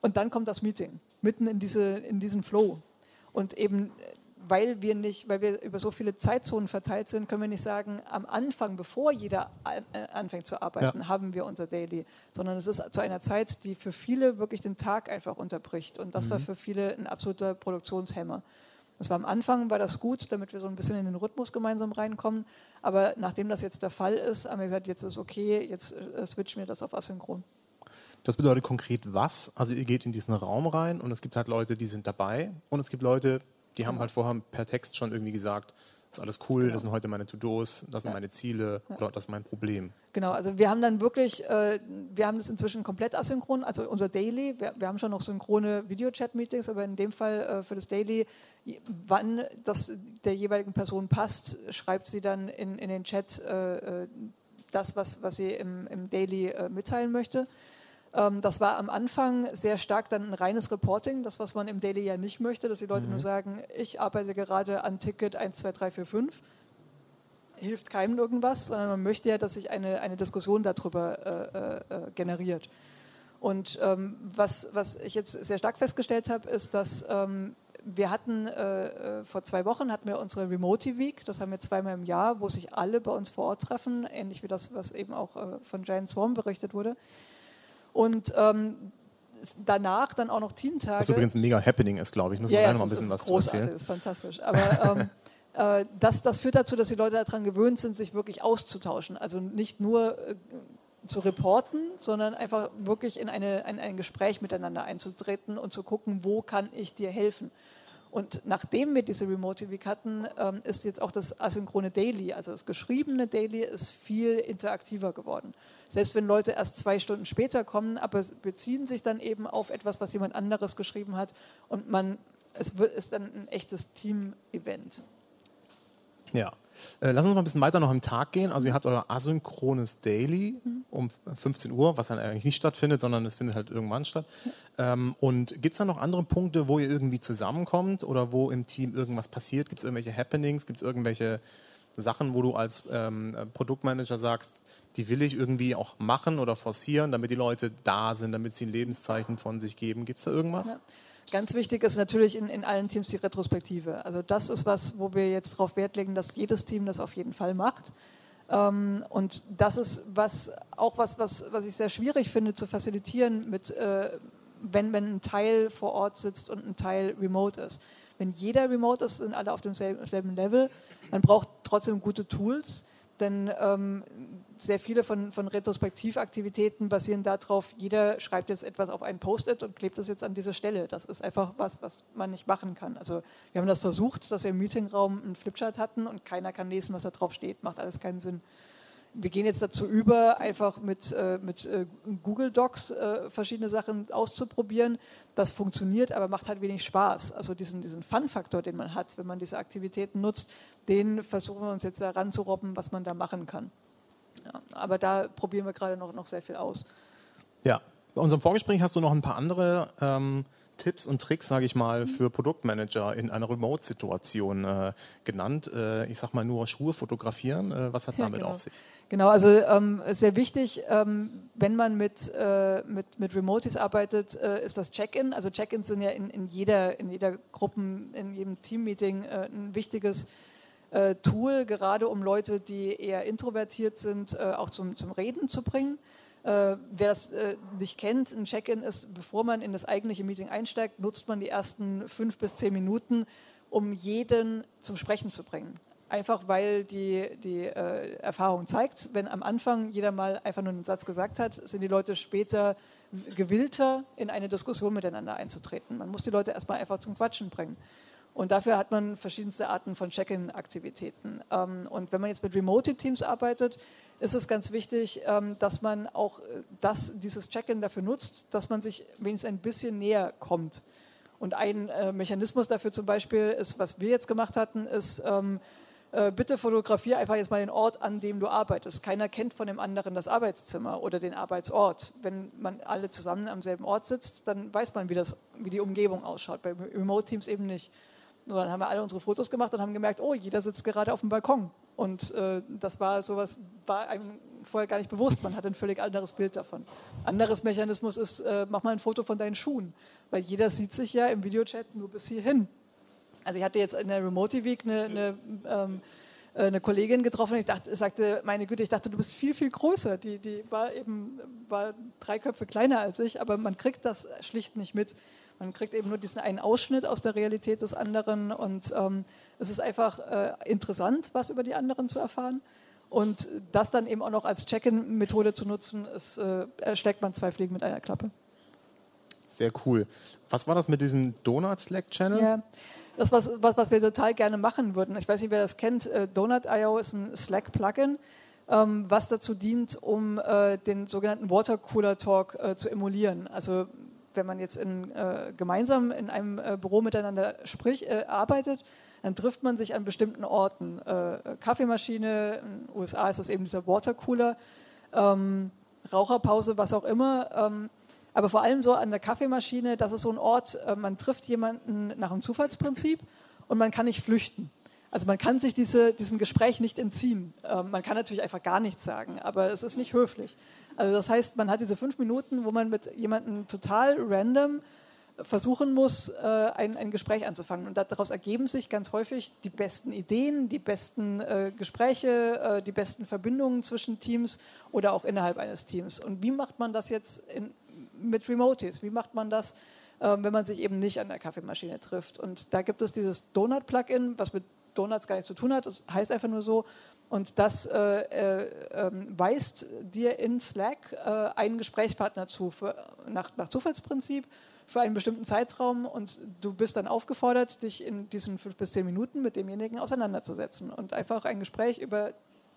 Und dann kommt das Meeting, mitten in, diese, in diesen Flow. Und eben, weil wir nicht, weil wir über so viele Zeitzonen verteilt sind, können wir nicht sagen, am Anfang, bevor jeder äh, anfängt zu arbeiten, Ja. haben wir unser Daily, sondern es ist zu einer Zeit, die für viele wirklich den Tag einfach unterbricht. Und das war für viele ein absoluter Produktionshemmer. Das war am Anfang, war das gut, damit wir so ein bisschen in den Rhythmus gemeinsam reinkommen. Aber nachdem das jetzt der Fall ist, haben wir gesagt, jetzt ist okay, jetzt äh, switchen wir das auf asynchron. Das bedeutet konkret was? Also ihr geht in diesen Raum rein und es gibt halt Leute, die sind dabei und es gibt Leute, die haben halt vorher per Text schon irgendwie gesagt, das ist alles cool, das sind heute meine To-Dos, das sind meine Ziele oder das ist mein Problem. Genau, also wir haben dann wirklich, äh, wir haben das inzwischen komplett asynchron, also unser Daily, wir, wir haben schon noch synchrone Videochat-Meetings, aber in dem Fall äh, für das Daily, wann das der jeweiligen Person passt, schreibt sie dann in, in den Chat äh, äh, das, was, was sie im, im Daily äh, mitteilen möchte. Ähm, das war am Anfang sehr stark dann ein reines Reporting, das, was man im Daily ja nicht möchte, dass die Leute nur sagen, ich arbeite gerade an Ticket 1, 2, 3, 4, 5 hilft keinem irgendwas, sondern man möchte ja, dass sich eine, eine Diskussion darüber äh, äh, generiert. Und ähm, was, was ich jetzt sehr stark festgestellt habe, ist, dass ähm, wir hatten äh, äh, vor zwei Wochen hatten wir unsere Remote Week, das haben wir zweimal im Jahr, wo sich alle bei uns vor Ort treffen, ähnlich wie das, was eben auch äh, von Giant Swarm berichtet wurde. Und ähm, danach dann auch noch Teamtage. Was übrigens ein mega Happening ist, glaube ich. Muss man Ja, ja, noch mal ein bisschen ist was zu großartig, erzählen. Das ist fantastisch. Aber ähm, äh, das, das führt dazu, dass die Leute daran gewöhnt sind, sich wirklich auszutauschen. Also nicht nur äh, zu reporten, sondern einfach wirklich in, eine, in ein Gespräch miteinander einzutreten und zu gucken, wo kann ich dir helfen. Und nachdem wir diese Remote Week hatten, ähm, ist jetzt auch das asynchrone Daily, also das geschriebene Daily, ist viel interaktiver geworden. Selbst wenn Leute erst zwei Stunden später kommen, aber beziehen sich dann eben auf etwas, was jemand anderes geschrieben hat und man, es ist dann ein echtes Team-Event. Ja. Äh, lass uns mal ein bisschen weiter noch im Tag gehen. Also ihr habt euer asynchrones Daily um 15 Uhr, was dann eigentlich nicht stattfindet, sondern es findet halt irgendwann statt. Ähm, und gibt es da noch andere Punkte, wo ihr irgendwie zusammenkommt oder wo im Team irgendwas passiert? Gibt es irgendwelche Happenings? Gibt es irgendwelche Sachen, wo du als ähm, äh, Produktmanager sagst, die will ich irgendwie auch machen oder forcieren, damit die Leute da sind, damit sie ein Lebenszeichen von sich geben? Gibt es da irgendwas? Ja. Ganz wichtig ist natürlich in, in allen Teams die Retrospektive. Also das ist was, wo wir jetzt darauf Wert legen, dass jedes Team das auf jeden Fall macht. Ähm, und das ist was, auch was, was, was ich sehr schwierig finde zu facilitieren, mit, äh, wenn, wenn ein Teil vor Ort sitzt und ein Teil remote ist. Wenn jeder remote ist, sind alle auf demselben Level. Man braucht trotzdem gute Tools, denn ähm, sehr viele von, von Retrospektivaktivitäten basieren darauf, jeder schreibt jetzt etwas auf ein Post-it und klebt das jetzt an diese Stelle. Das ist einfach was, was man nicht machen kann. Also wir haben das versucht, dass wir im Meetingraum einen Flipchart hatten und keiner kann lesen, was da drauf steht. Macht alles keinen Sinn. Wir gehen jetzt dazu über, einfach mit, äh, mit äh, Google Docs äh, verschiedene Sachen auszuprobieren. Das funktioniert, aber macht halt wenig Spaß. Also diesen, diesen Fun-Faktor, den man hat, wenn man diese Aktivitäten nutzt, den versuchen wir uns jetzt da ranzurobben, was man da machen kann. Ja, aber da probieren wir gerade noch, noch sehr viel aus. Ja, bei unserem Vorgespräch hast du noch ein paar andere ähm, Tipps und Tricks, sage ich mal, für Produktmanager in einer Remote-Situation äh, genannt. Äh, ich sage mal nur Schuhe fotografieren. Äh, was hat es ja, damit genau. auf sich? Genau, also ähm, sehr wichtig, ähm, wenn man mit, äh, mit, mit Remotes arbeitet, äh, ist das Check-in. Also Check-ins sind ja in, in, jeder, in jeder Gruppen, in jedem Team-Meeting äh, ein wichtiges äh, Tool, gerade um Leute, die eher introvertiert sind, äh, auch zum, zum Reden zu bringen. Äh, wer das äh, nicht kennt, ein Check-in ist, bevor man in das eigentliche Meeting einsteigt, nutzt man die ersten fünf bis zehn Minuten, um jeden zum Sprechen zu bringen. Einfach weil die, die äh, Erfahrung zeigt, wenn am Anfang jeder mal einfach nur einen Satz gesagt hat, sind die Leute später gewillter, in eine Diskussion miteinander einzutreten. Man muss die Leute erstmal einfach zum Quatschen bringen. Und dafür hat man verschiedenste Arten von Check-in-Aktivitäten. Ähm, und wenn man jetzt mit Remote-Teams arbeitet, ist es ganz wichtig, ähm, dass man auch äh, das, dieses Check-in dafür nutzt, dass man sich wenigstens ein bisschen näher kommt. Und ein äh, Mechanismus dafür zum Beispiel ist, was wir jetzt gemacht hatten, ist, ähm, äh, bitte fotografiere einfach jetzt mal den Ort, an dem du arbeitest. Keiner kennt von dem anderen das Arbeitszimmer oder den Arbeitsort. Wenn man alle zusammen am selben Ort sitzt, dann weiß man, wie, das, wie die Umgebung ausschaut. Bei Remote-Teams eben nicht. Und dann haben wir alle unsere Fotos gemacht und haben gemerkt, oh, jeder sitzt gerade auf dem Balkon. Und äh, das war sowas, war einem vorher gar nicht bewusst. Man hat ein völlig anderes Bild davon. Anderes Mechanismus ist, äh, mach mal ein Foto von deinen Schuhen. Weil jeder sieht sich ja im Videochat nur bis hierhin. Also ich hatte jetzt in der Remote Week eine, eine, ähm, äh, eine Kollegin getroffen, ich dachte, sagte, meine Güte, ich dachte, du bist viel, viel größer. Die, die war eben war drei Köpfe kleiner als ich, aber man kriegt das schlicht nicht mit. Man kriegt eben nur diesen einen Ausschnitt aus der Realität des anderen und ähm, es ist einfach äh, interessant, was über die anderen zu erfahren. Und das dann eben auch noch als Check-in-Methode zu nutzen, ist, äh, erschlägt man zwei Fliegen mit einer Klappe. Sehr cool. Was war das mit diesem Donut-Slack-Channel? Ja, das ist was, was, was wir total gerne machen würden. Ich weiß nicht, wer das kennt. Äh, Donut.io ist ein Slack-Plugin, ähm, was dazu dient, um äh, den sogenannten Watercooler-Talk äh, zu emulieren. Also wenn man jetzt in, äh, gemeinsam in einem äh, Büro miteinander sprich, äh, arbeitet, dann trifft man sich an bestimmten Orten. Äh, Kaffeemaschine, in den USA ist das eben dieser Watercooler, ähm, Raucherpause, was auch immer. Ähm, aber vor allem so an der Kaffeemaschine, das ist so ein Ort, äh, man trifft jemanden nach einem Zufallsprinzip und man kann nicht flüchten. Also man kann sich diese, diesem Gespräch nicht entziehen. Ähm, man kann natürlich einfach gar nichts sagen, aber es ist nicht höflich. Also das heißt, man hat diese fünf Minuten, wo man mit jemandem total random versuchen muss, äh, ein, ein Gespräch anzufangen. Und daraus ergeben sich ganz häufig die besten Ideen, die besten äh, Gespräche, äh, die besten Verbindungen zwischen Teams oder auch innerhalb eines Teams. Und wie macht man das jetzt in, mit Remotes? Wie macht man das, wenn man sich eben nicht an der Kaffeemaschine trifft? Und da gibt es dieses Donut-Plugin, was mit Donuts gar nichts zu tun hat. Das heißt einfach nur so, und das äh, äh, ähm, weist dir in Slack äh, einen Gesprächspartner zu, für, nach, nach, Zufallsprinzip, für einen bestimmten Zeitraum. Und du bist dann aufgefordert, dich in diesen fünf bis zehn Minuten mit demjenigen auseinanderzusetzen und einfach ein Gespräch über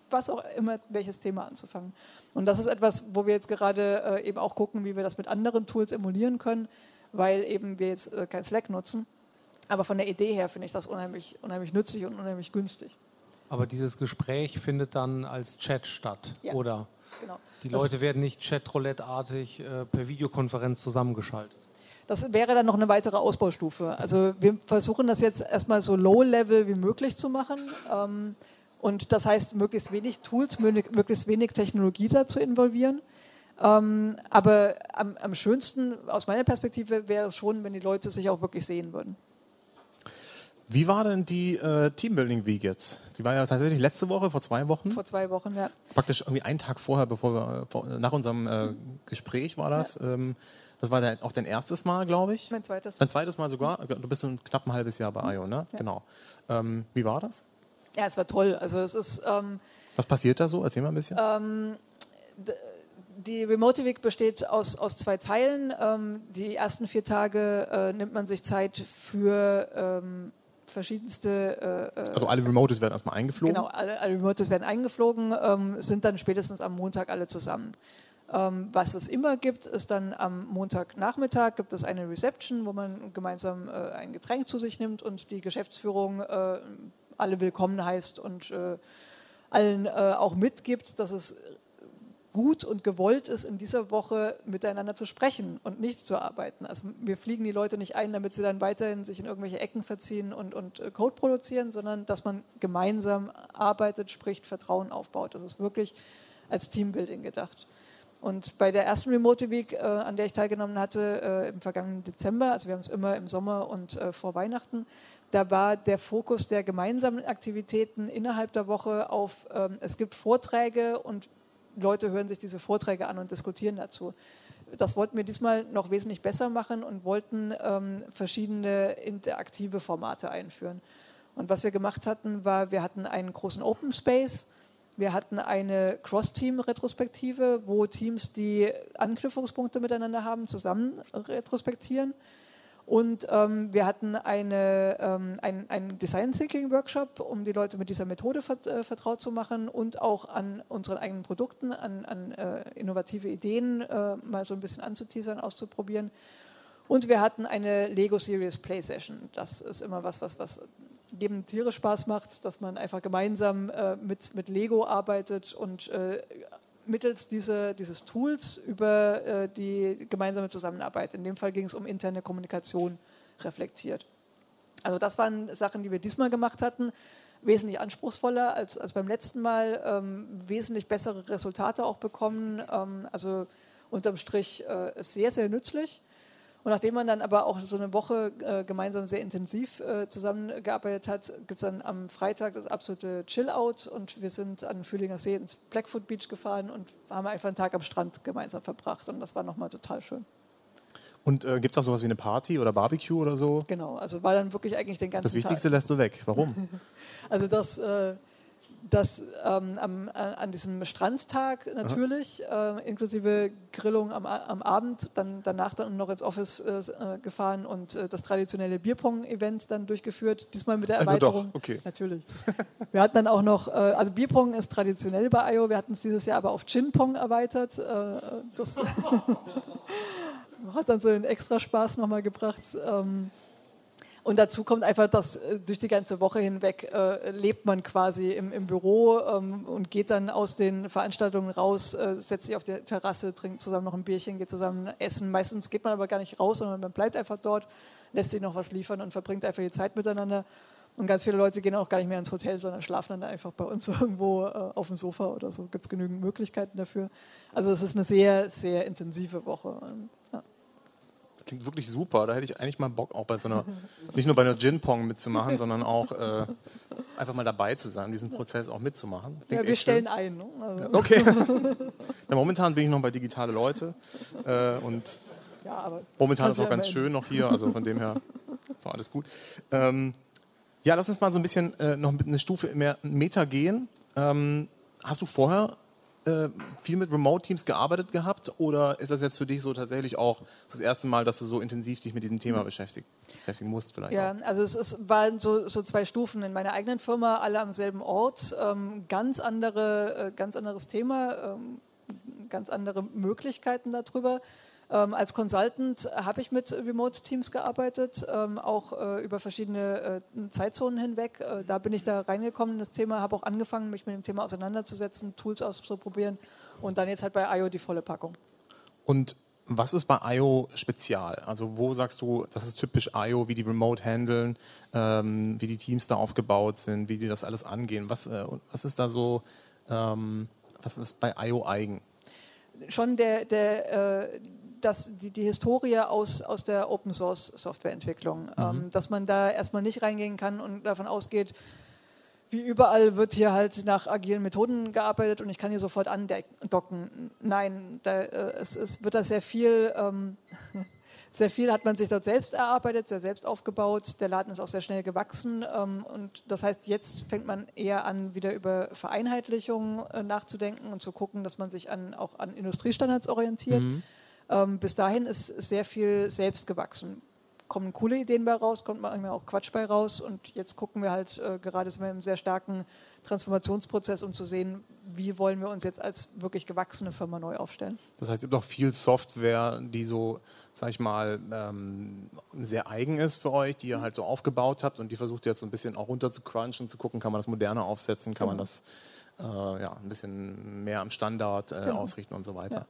was auch immer, welches Thema anzufangen. Und das ist etwas, wo wir jetzt gerade äh, eben auch gucken, wie wir das mit anderen Tools emulieren können, weil eben wir jetzt äh, kein Slack nutzen. Aber von der Idee her finde ich das unheimlich, unheimlich nützlich und unheimlich günstig. Aber dieses Gespräch findet dann als Chat statt, ja, oder? Genau. Die das Leute werden nicht Chatroulette-artig äh, per Videokonferenz zusammengeschaltet. Das wäre dann noch eine weitere Ausbaustufe. Also wir versuchen das jetzt erstmal so low-level wie möglich zu machen. Ähm, und das heißt, möglichst wenig Tools, möglichst wenig Technologie da zu involvieren. Ähm, aber am, am schönsten aus meiner Perspektive wäre es schon, wenn die Leute sich auch wirklich sehen würden. Wie war denn die äh, Teambuilding Week jetzt? Die war ja tatsächlich letzte Woche, vor zwei Wochen. Vor zwei Wochen, ja. Praktisch irgendwie einen Tag vorher, bevor wir, vor, nach unserem äh, Gespräch war das. Ja. Ähm, das war dein, auch dein erstes Mal, glaube ich. Mein zweites. Dein zweites Mal sogar. Du bist ein knapp ein halbes Jahr bei IO, ne? Ja. Genau. Ähm, wie war das? Ja, es war toll. Also es ist. Ähm, Was passiert da so? Erzähl mal ein bisschen. Ähm, die Remote Week besteht aus, aus zwei Teilen. Ähm, die ersten vier Tage äh, nimmt man sich Zeit für ähm, verschiedenste. Äh, äh, also alle Remotes werden erstmal eingeflogen? Genau, alle, alle Remotes werden eingeflogen, ähm, sind dann spätestens am Montag alle zusammen. Ähm, was es immer gibt, ist dann am Montagnachmittag gibt es eine Reception, wo man gemeinsam äh, ein Getränk zu sich nimmt und die Geschäftsführung äh, alle willkommen heißt und äh, allen äh, auch mitgibt, dass es gut und gewollt ist, in dieser Woche miteinander zu sprechen und nicht zu arbeiten. Also wir fliegen die Leute nicht ein, damit sie dann weiterhin sich in irgendwelche Ecken verziehen und, und äh, Code produzieren, sondern dass man gemeinsam arbeitet, spricht, Vertrauen aufbaut. Das ist wirklich als Teambuilding gedacht. Und bei der ersten Remote Week, äh, an der ich teilgenommen hatte, äh, im vergangenen Dezember, also wir haben es immer im Sommer und äh, vor Weihnachten, da war der Fokus der gemeinsamen Aktivitäten innerhalb der Woche auf, ähm, es gibt Vorträge und Leute hören sich diese Vorträge an und diskutieren dazu. Das wollten wir diesmal noch wesentlich besser machen und wollten ähm, verschiedene interaktive Formate einführen. Und was wir gemacht hatten, war, wir hatten einen großen Open Space, wir hatten eine Cross-Team-Retrospektive, wo Teams, die Anknüpfungspunkte miteinander haben, zusammen retrospektieren. Und ähm, wir hatten eine, ähm, einen, einen Design Thinking Workshop, um die Leute mit dieser Methode äh, vertraut zu machen und auch an unseren eigenen Produkten, an, an äh, innovative Ideen äh, mal so ein bisschen anzuteasern, auszuprobieren. Und wir hatten eine Lego Series Play Session. Das ist immer was, was, was jedem Tiere Spaß macht, dass man einfach gemeinsam äh, mit, mit Lego arbeitet und äh, mittels diese, dieses Tools über äh, die gemeinsame Zusammenarbeit. In dem Fall ging es um interne Kommunikation reflektiert. Also das waren Sachen, die wir diesmal gemacht hatten, wesentlich anspruchsvoller als, als beim letzten Mal, ähm, wesentlich bessere Resultate auch bekommen. Ähm, also unterm Strich äh, sehr, sehr nützlich. Und nachdem man dann aber auch so eine Woche äh, gemeinsam sehr intensiv äh, zusammengearbeitet hat, gibt es dann am Freitag das absolute Chill-Out und wir sind an Fühlinger See ins Blackfoot Beach gefahren und haben einfach einen Tag am Strand gemeinsam verbracht und das war nochmal total schön. Und äh, gibt es auch sowas wie eine Party oder Barbecue oder so? Genau, also war dann wirklich eigentlich den ganzen Das Wichtigste Tag. lässt du weg. Warum? also das dass ähm, am, äh, an diesem Strandtag natürlich, äh, inklusive Grillung am, am, Abend, dann danach dann noch ins Office äh, äh gefahren und äh, das traditionelle Bierpong-Event dann durchgeführt, diesmal mit der Erweiterung. Also doch, okay. Natürlich. Wir hatten dann auch noch, äh, also Bierpong ist traditionell bei IO, wir hatten es dieses Jahr aber auf Chin-Pong erweitert. das hat dann so einen extra Spaß nochmal gebracht. Ähm, und dazu kommt einfach, dass äh, durch die ganze Woche hinweg äh, lebt man quasi im, im Büro ähm, und geht dann aus den Veranstaltungen raus, äh, setzt sich auf die Terrasse, trinkt zusammen noch ein Bierchen, geht zusammen essen. Meistens geht man aber gar nicht raus, sondern man bleibt einfach dort, lässt sich noch was liefern und verbringt einfach die Zeit miteinander. Und ganz viele Leute gehen auch gar nicht mehr ins Hotel, sondern schlafen dann einfach bei uns irgendwo äh, auf dem Sofa oder so. Gibt es genügend Möglichkeiten dafür. Also es ist eine sehr, sehr intensive Woche. Ja klingt wirklich super. Da hätte ich eigentlich mal Bock, auch bei so einer, nicht nur bei einer Gin-Pong mitzumachen, sondern auch äh, einfach mal dabei zu sein, diesen Prozess auch mitzumachen. Klingt ja, wir stellen schön. ein. Ne? Also. Okay. ja, momentan bin ich noch bei digitale Leute äh, und ja, momentan ist auch ganz schön noch hier, also von dem her ist auch alles gut. Ähm, ja, lass uns mal so ein bisschen äh, noch eine Stufe mehr Meta gehen. Ähm, hast du vorher äh, viel mit Remote-Teams gearbeitet gehabt oder ist das jetzt für dich so tatsächlich auch das erste Mal, dass du so intensiv dich mit diesem Thema beschäftigt, beschäftigen musst vielleicht? Ja, auch? also es ist, waren so, so zwei Stufen in meiner eigenen Firma, alle am selben Ort, ähm, ganz, andere, äh, ganz anderes Thema, ähm, ganz andere Möglichkeiten darüber. Ähm, als Consultant habe ich mit Remote-Teams gearbeitet, ähm, auch äh, über verschiedene äh, Zeitzonen hinweg. Äh, da bin ich da reingekommen in das Thema, habe auch angefangen, mich mit dem Thema auseinanderzusetzen, Tools auszuprobieren und dann jetzt halt bei IO die volle Packung. Und was ist bei IO spezial? Also wo sagst du, das ist typisch IO, wie die Remote handeln, ähm, wie die Teams da aufgebaut sind, wie die das alles angehen? Was, äh, was ist da so, ähm, was ist bei IO eigen? schon der, der, äh, das, die, die Historie aus, aus der Open Source Softwareentwicklung, mhm. ähm, dass man da erstmal nicht reingehen kann und davon ausgeht, wie überall wird hier halt nach agilen Methoden gearbeitet und ich kann hier sofort andocken. Nein, da, äh, es, es, wird da sehr viel, ähm, sehr viel hat man sich dort selbst erarbeitet, sehr selbst aufgebaut. Der Laden ist auch sehr schnell gewachsen ähm, und das heißt, jetzt fängt man eher an, wieder über Vereinheitlichung äh, nachzudenken und zu gucken, dass man sich an, auch an Industriestandards orientiert. Mhm. Ähm, bis dahin ist sehr viel selbst gewachsen kommen coole Ideen bei raus, kommt manchmal auch Quatsch bei raus. Und jetzt gucken wir halt äh, gerade sind wir im sehr starken Transformationsprozess, um zu sehen, wie wollen wir uns jetzt als wirklich gewachsene Firma neu aufstellen. Das heißt, es gibt auch viel Software, die so, sag ich mal, ähm, sehr eigen ist für euch, die ihr halt so aufgebaut habt und die versucht ihr jetzt so ein bisschen auch runter zu crunchen, zu gucken, kann man das moderner aufsetzen, kann genau. man das äh, ja, ein bisschen mehr am Standard äh, genau. ausrichten und so weiter. Ja.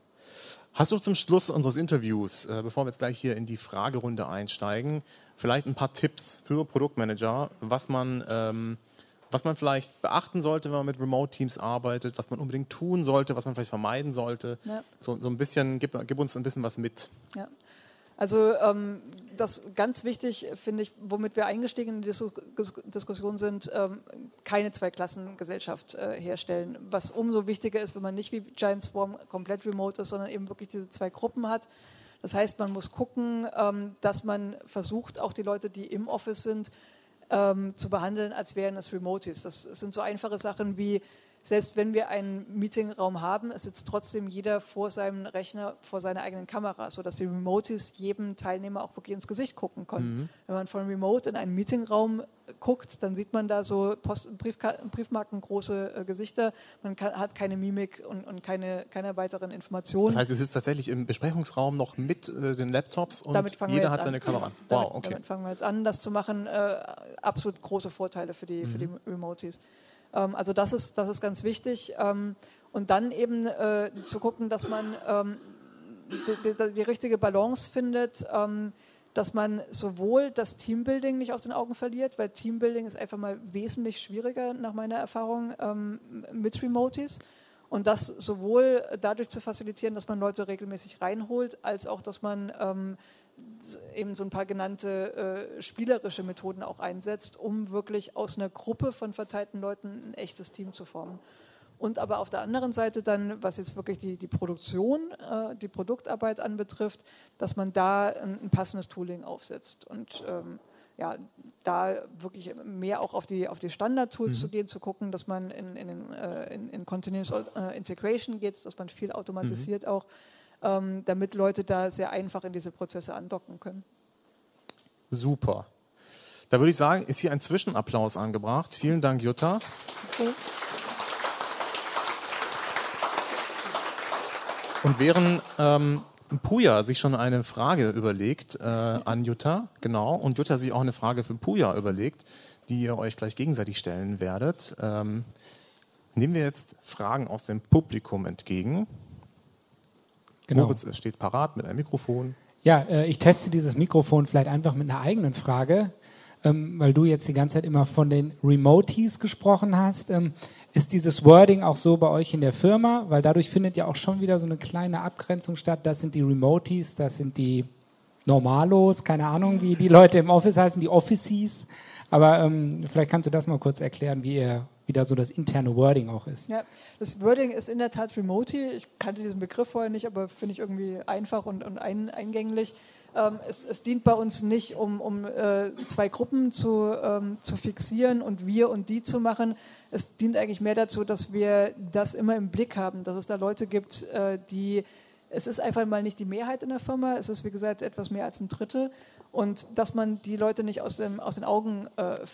Hast du zum Schluss unseres Interviews, äh, bevor wir jetzt gleich hier in die Fragerunde einsteigen, vielleicht ein paar Tipps für Produktmanager, was man, ähm, was man vielleicht beachten sollte, wenn man mit Remote-Teams arbeitet, was man unbedingt tun sollte, was man vielleicht vermeiden sollte? Ja. So, so ein bisschen, gib, gib uns ein bisschen was mit. Ja. Also ähm, das ganz wichtig finde ich, womit wir eingestiegen in die Diskussion sind, ähm, keine Zweiklassengesellschaft äh, herstellen. Was umso wichtiger ist, wenn man nicht wie Giant Swarm komplett remote ist, sondern eben wirklich diese zwei Gruppen hat. Das heißt, man muss gucken, ähm, dass man versucht, auch die Leute, die im Office sind, ähm, zu behandeln, als wären es Remotes. Das sind so einfache Sachen wie selbst wenn wir einen Meetingraum haben, sitzt trotzdem jeder vor seinem Rechner, vor seiner eigenen Kamera, sodass die Remotes jedem Teilnehmer auch wirklich ins Gesicht gucken können. Mhm. Wenn man von Remote in einen Meetingraum guckt, dann sieht man da so Post Briefmarken große äh, Gesichter, man kann, hat keine Mimik und, und, keine, keine weiteren Informationen. Das heißt, es sitzt tatsächlich im Besprechungsraum noch mit äh, den Laptops und jeder hat seine an. Kamera. Wow, okay. Damit fangen wir jetzt an, das zu machen. Äh, absolut große Vorteile für die, mhm. für die Remotes. Ähm, also das ist, das ist ganz wichtig. Ähm, und dann eben äh, zu gucken, dass man ähm, die, die, die, richtige Balance findet, dass man sowohl das Teambuilding nicht aus den Augen verliert, weil Teambuilding ist einfach mal wesentlich schwieriger nach meiner Erfahrung mit Remotes. Und das sowohl dadurch zu facilitieren, dass man Leute regelmäßig reinholt, als auch, dass man ähm, eben so ein paar genannte äh, spielerische Methoden auch einsetzt, um wirklich aus einer Gruppe von verteilten Leuten ein echtes Team zu formen. Und aber auf der anderen Seite dann, was jetzt wirklich die, die Produktion, äh, die Produktarbeit anbetrifft, dass man da ein, ein passendes Tooling aufsetzt und ähm, ja, da wirklich mehr auch auf die, auf die Standard-Tools mhm. zu gehen, zu gucken, dass man in, in, äh, in, in Continuous äh, Integration geht, dass man viel automatisiert mhm. auch damit Leute da sehr einfach in diese Prozesse andocken können. Super. Da würde ich sagen, ist hier ein Zwischenapplaus angebracht. Vielen Dank, Jutta. Okay. Und während ähm, Puja sich schon eine Frage überlegt äh, an Jutta, genau, und Jutta sich auch eine Frage für Puja überlegt, die ihr euch gleich gegenseitig stellen werdet, ähm, nehmen wir jetzt Fragen aus dem Publikum entgegen. Genau. Moritz steht parat mit einem Mikrofon. Ja, äh, ich teste dieses Mikrofon vielleicht einfach mit einer eigenen Frage, ähm, weil du jetzt die ganze Zeit immer von den Remotees gesprochen hast. Ähm, ist dieses Wording auch so bei euch in der Firma? Weil dadurch findet ja auch schon wieder so eine kleine Abgrenzung statt. Das sind die Remotees, das sind die Normalos, keine Ahnung, wie die Leute im Office heißen, die Officies. Aber ähm, vielleicht kannst du das mal kurz erklären, wie ihr wie da so das interne Wording auch ist. Ja, das Wording ist in der Tat Remote. Ich kannte diesen Begriff vorher nicht, aber finde ich irgendwie einfach und, und ein, eingänglich. Ähm, es, es, dient bei uns nicht, um, um äh, zwei Gruppen zu, ähm, zu fixieren und wir und die zu machen. Es dient eigentlich mehr dazu, dass wir das immer im Blick haben, dass es da Leute gibt, äh, die es ist einfach mal nicht die Mehrheit in der Firma, es ist wie gesagt etwas mehr als ein Drittel und dass man die Leute nicht aus, dem, aus den Augen äh, äh,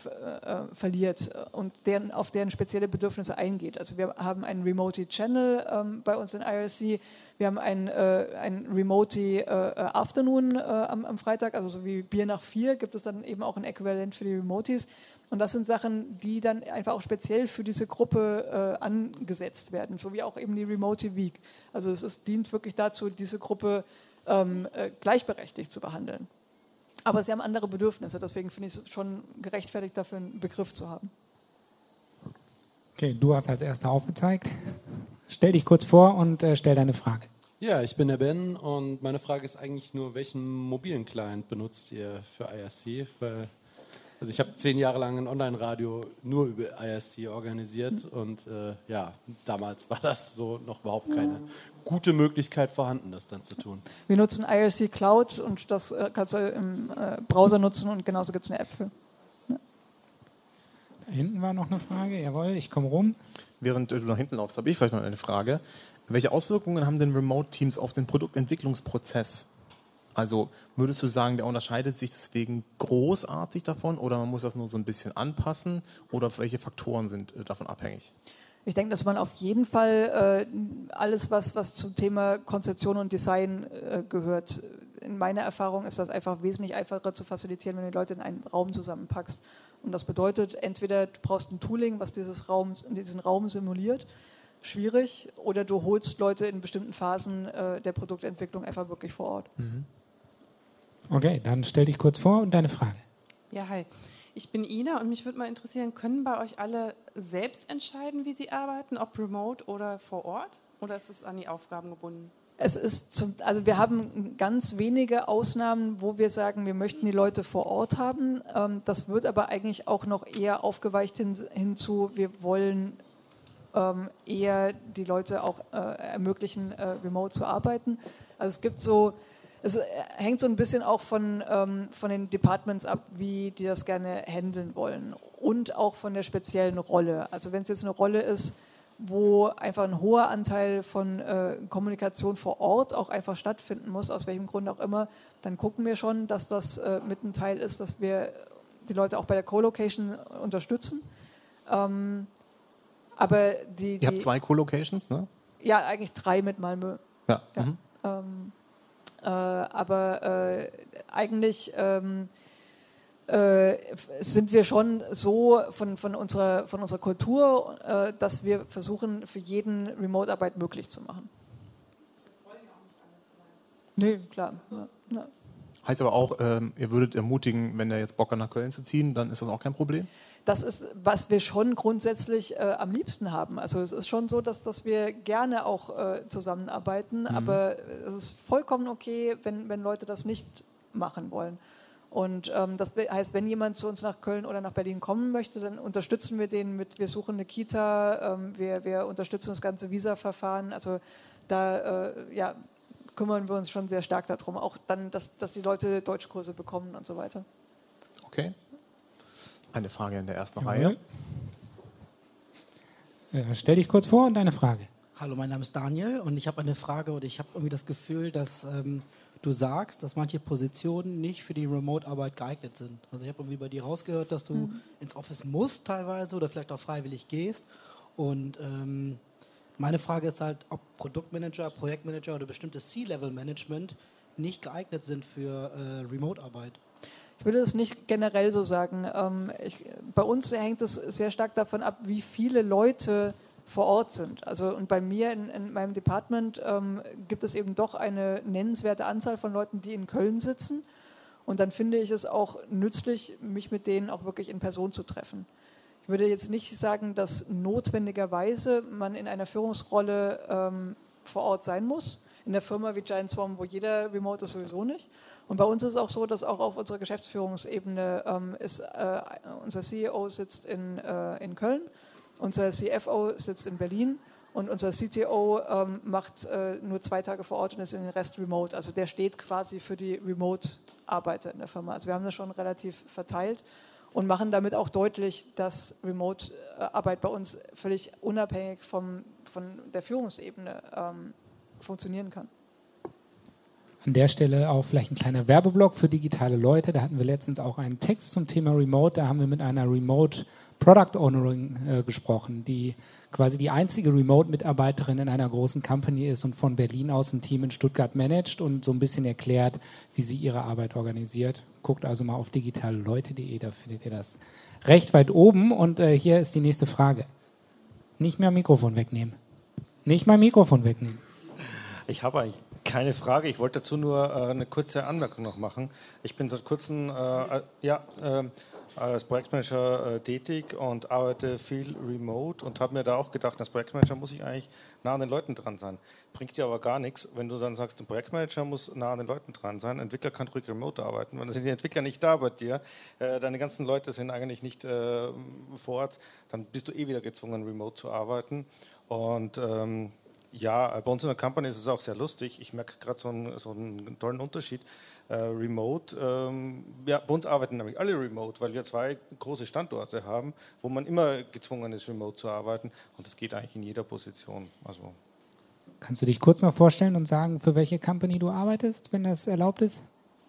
verliert und deren, auf deren spezielle Bedürfnisse eingeht. Also wir haben einen Remote Channel ähm, bei uns in IRC, wir haben ein, äh, ein Remote äh, Afternoon äh, am, am, Freitag, also so wie Bier nach vier gibt es dann eben auch ein Äquivalent für die Remotes. Und das sind Sachen, die dann einfach auch speziell für diese Gruppe äh, angesetzt werden, so wie auch eben die Remote Week. Also es ist, dient wirklich dazu, diese Gruppe ähm, gleichberechtigt zu behandeln. Aber sie haben andere Bedürfnisse, deswegen finde ich es schon gerechtfertigt, dafür einen Begriff zu haben. Okay, du hast als Erster aufgezeigt. Stell dich kurz vor und äh, stell deine Frage. Ja, ich bin der Ben und meine Frage ist eigentlich nur, welchen mobilen Client benutzt ihr für IRC? Weil, also ich habe zehn Jahre lang ein Online-Radio nur über IRC organisiert und äh, ja, damals war das so noch überhaupt keine gute Möglichkeit vorhanden, das dann zu tun. Wir nutzen IRC Cloud und das äh, kannst du im äh, Browser nutzen und genauso gibt es eine App für. Da hinten war noch eine Frage. Jawohl, ich komme rum. Während du nach hinten laufst, habe ich vielleicht noch eine Frage. Welche Auswirkungen haben denn Remote-Teams auf den Produktentwicklungsprozess? Also würdest du sagen, der unterscheidet sich deswegen großartig davon oder man muss das nur so ein bisschen anpassen oder welche Faktoren sind äh, davon abhängig? Ich denke, dass man auf jeden Fall äh, alles, was, was zum Thema Konzeption und Design äh, gehört, in meiner Erfahrung ist das einfach wesentlich einfacher zu facilitieren, wenn du die Leute in einen Raum zusammenpackst. Und das bedeutet, entweder du brauchst ein Tooling, was dieses Raum, diesen Raum simuliert, schwierig, oder du holst Leute in bestimmten Phasen äh, der Produktentwicklung einfach wirklich vor Ort. Mhm. Okay, dann stell dich kurz vor und deine Frage. Ja, hi. Ich bin Ina und mich würde mal interessieren, können bei euch alle selbst entscheiden, wie sie arbeiten, ob remote oder vor Ort? Oder ist es an die Aufgaben gebunden? Es ist zum, also wir haben ganz wenige Ausnahmen, wo wir sagen, wir möchten die Leute vor Ort haben. Ähm, das wird aber eigentlich auch noch eher aufgeweicht hin, hinzu, wir wollen ähm, eher die Leute auch äh, ermöglichen, äh, remote zu arbeiten. Also es gibt so, es hängt so ein bisschen auch von, ähm, von den Departments ab, wie die das gerne handeln wollen und auch von der speziellen Rolle. Also wenn es jetzt eine Rolle ist, wo einfach ein hoher Anteil von äh, Kommunikation vor Ort auch einfach stattfinden muss, aus welchem Grund auch immer, dann gucken wir schon, dass das äh, mit ein Teil ist, dass wir die Leute auch bei der Co-Location unterstützen. Ähm, aber die, die, Ihr habt zwei Co-Locations, ne? Ja, eigentlich drei mit Malmö. Ja. ja. Mhm. Ähm, äh, aber äh, eigentlich ähm, äh, sind wir schon so von, von, unserer, von unserer Kultur, äh, dass wir versuchen, für jeden Remote-Arbeit möglich zu machen. Nee, klar. Ja, ja. Heißt aber auch, ähm, ihr würdet ermutigen, wenn er jetzt Bock hat, nach Köln zu ziehen, dann ist das auch kein Problem? Das ist, was wir schon grundsätzlich äh, am liebsten haben. Also es ist schon so, dass, dass wir gerne auch äh, zusammenarbeiten, mhm. aber es ist vollkommen okay, wenn, wenn Leute das nicht machen wollen. Und ähm, das heißt, wenn jemand zu uns nach Köln oder nach Berlin kommen möchte, dann unterstützen wir den mit, wir suchen eine Kita, ähm, wir, wir unterstützen das ganze Visa-Verfahren. Also da äh, ja, kümmern wir uns schon sehr stark darum, auch dann, dass, dass die Leute Deutschkurse bekommen und so weiter. Okay. Eine Frage in der ersten ja. Reihe. Ja, stell dich kurz vor und deine Frage. Hallo, mein Name ist Daniel und ich habe eine Frage und ich habe irgendwie das Gefühl, dass ähm, du sagst, dass manche Positionen nicht für die Remote-Arbeit geeignet sind. Also ich habe irgendwie bei dir rausgehört, dass du mhm. ins Office musst teilweise oder vielleicht auch freiwillig gehst. Und ähm, meine Frage ist halt, ob Produktmanager, Projektmanager oder bestimmtes C-Level-Management nicht geeignet sind für äh, Remote-Arbeit. Ich würde es nicht generell so sagen. Ähm, ich, bei uns hängt es sehr stark davon ab, wie viele Leute vor Ort sind. Also und bei mir in, in meinem Department ähm, gibt es eben doch eine nennenswerte Anzahl von Leuten, die in Köln sitzen. Und dann finde ich es auch nützlich, mich mit denen auch wirklich in Person zu treffen. Ich würde jetzt nicht sagen, dass notwendigerweise man in einer Führungsrolle ähm, vor Ort sein muss. In der Firma wie Giant Swarm, wo jeder remote ist, sowieso nicht. Und bei uns ist es auch so, dass auch auf unserer Geschäftsführungsebene ähm, ist, äh, unser CEO sitzt in, äh, in Köln unser CFO sitzt in Berlin und unser CTO ähm, macht äh, nur zwei Tage vor Ort und ist in den Rest remote. Also der steht quasi für die Remote-Arbeiter in der Firma. Also wir haben das schon relativ verteilt und machen damit auch deutlich, dass Remote-Arbeit bei uns völlig unabhängig vom, von der Führungsebene ähm, funktionieren kann. An der Stelle auch vielleicht ein kleiner Werbeblock für digitale Leute. Da hatten wir letztens auch einen Text zum Thema Remote. Da haben wir mit einer Remote Product Ownerin äh, gesprochen, die quasi die einzige Remote-Mitarbeiterin in einer großen Company ist und von Berlin aus ein Team in Stuttgart managt und so ein bisschen erklärt, wie sie ihre Arbeit organisiert. Guckt also mal auf digitaleleute.de, da findet ihr das recht weit oben. Und äh, hier ist die nächste Frage. Nicht mehr Mikrofon wegnehmen. Nicht mal Mikrofon wegnehmen. Ich habe eigentlich keine Frage. Ich wollte dazu nur äh, eine kurze Anmerkung noch machen. Ich bin seit kurzem, äh, ja, äh, als Projektmanager äh, tätig und arbeite viel remote und habe mir da auch gedacht, als Projektmanager muss ich eigentlich nah an den Leuten dran sein. Bringt dir aber gar nichts, wenn du dann sagst, ein Projektmanager muss nah an den Leuten dran sein, ein Entwickler kann ruhig remote arbeiten. Wenn sind die Entwickler nicht da bei dir, äh, deine ganzen Leute sind eigentlich nicht äh, vor Ort, dann bist du eh wieder gezwungen, remote zu arbeiten. Und ähm, ja, bei uns in der Company ist es auch sehr lustig. Ich merke gerade so, einen, so einen tollen Unterschied. Äh, remote, ähm, ja, bei uns arbeiten nämlich alle remote, weil wir zwei große Standorte haben, wo man immer gezwungen ist, remote zu arbeiten. Und das geht eigentlich in jeder Position. Also Kannst du dich kurz noch vorstellen und sagen, für welche Company du arbeitest, wenn das erlaubt ist?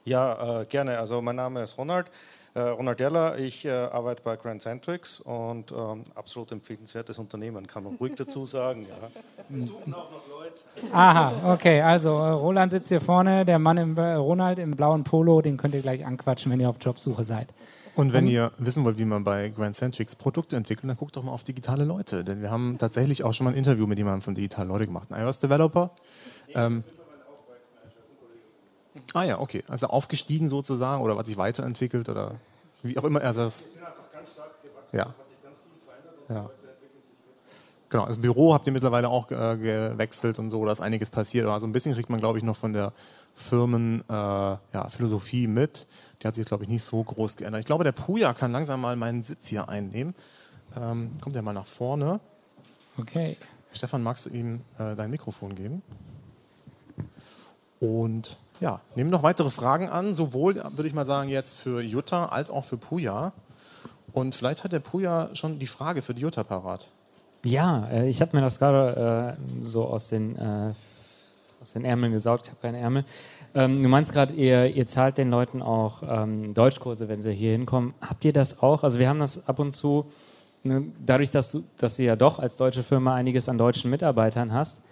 Ja, äh, gerne. Also mein Name ist Ronald. Äh, Ronald Deller, ich äh, arbeite bei Grand Centrics und ähm, absolut empfehlenswertes Unternehmen, kann man ruhig dazu sagen. Ja. Wir suchen auch noch Leute. Aha, okay, also äh, Roland sitzt hier vorne, der Mann im äh, Ronald im blauen Polo, den könnt ihr gleich anquatschen, wenn ihr auf Jobsuche seid. Und wenn ihr wissen wollt, wie man bei Grand Centrics Produkte entwickelt, dann guckt doch mal auf digitale Leute. Denn wir haben tatsächlich auch schon mal ein Interview mit jemandem von digitalen Leute gemacht, ein iOS-Developer. Ähm, Ah ja, okay. Also aufgestiegen sozusagen oder hat sich weiterentwickelt oder wie auch immer er das. Ja. ja. Genau, das Büro habt ihr mittlerweile auch äh, gewechselt und so, da ist einiges passiert. Also ein bisschen kriegt man, glaube ich, noch von der Firmenphilosophie äh, ja, mit. Die hat sich, glaube ich, nicht so groß geändert. Ich glaube, der Puja kann langsam mal meinen Sitz hier einnehmen. Ähm, kommt er mal nach vorne. Okay. Stefan, magst du ihm äh, dein Mikrofon geben? Und ja, nehmen noch weitere Fragen an, sowohl, würde ich mal sagen, jetzt für Jutta als auch für Puja. Und vielleicht hat der Puja schon die Frage für die Jutta parat. Ja, äh, ich habe mir das gerade äh, so aus den, äh, aus den Ärmeln gesaugt. Ich habe keine Ärmel. Ähm, du meinst gerade, ihr, ihr zahlt den Leuten auch ähm, Deutschkurse, wenn sie hier hinkommen. Habt ihr das auch? Also wir haben das ab und zu, ne, dadurch, dass du, dass du ja doch als deutsche Firma einiges an deutschen Mitarbeitern hast,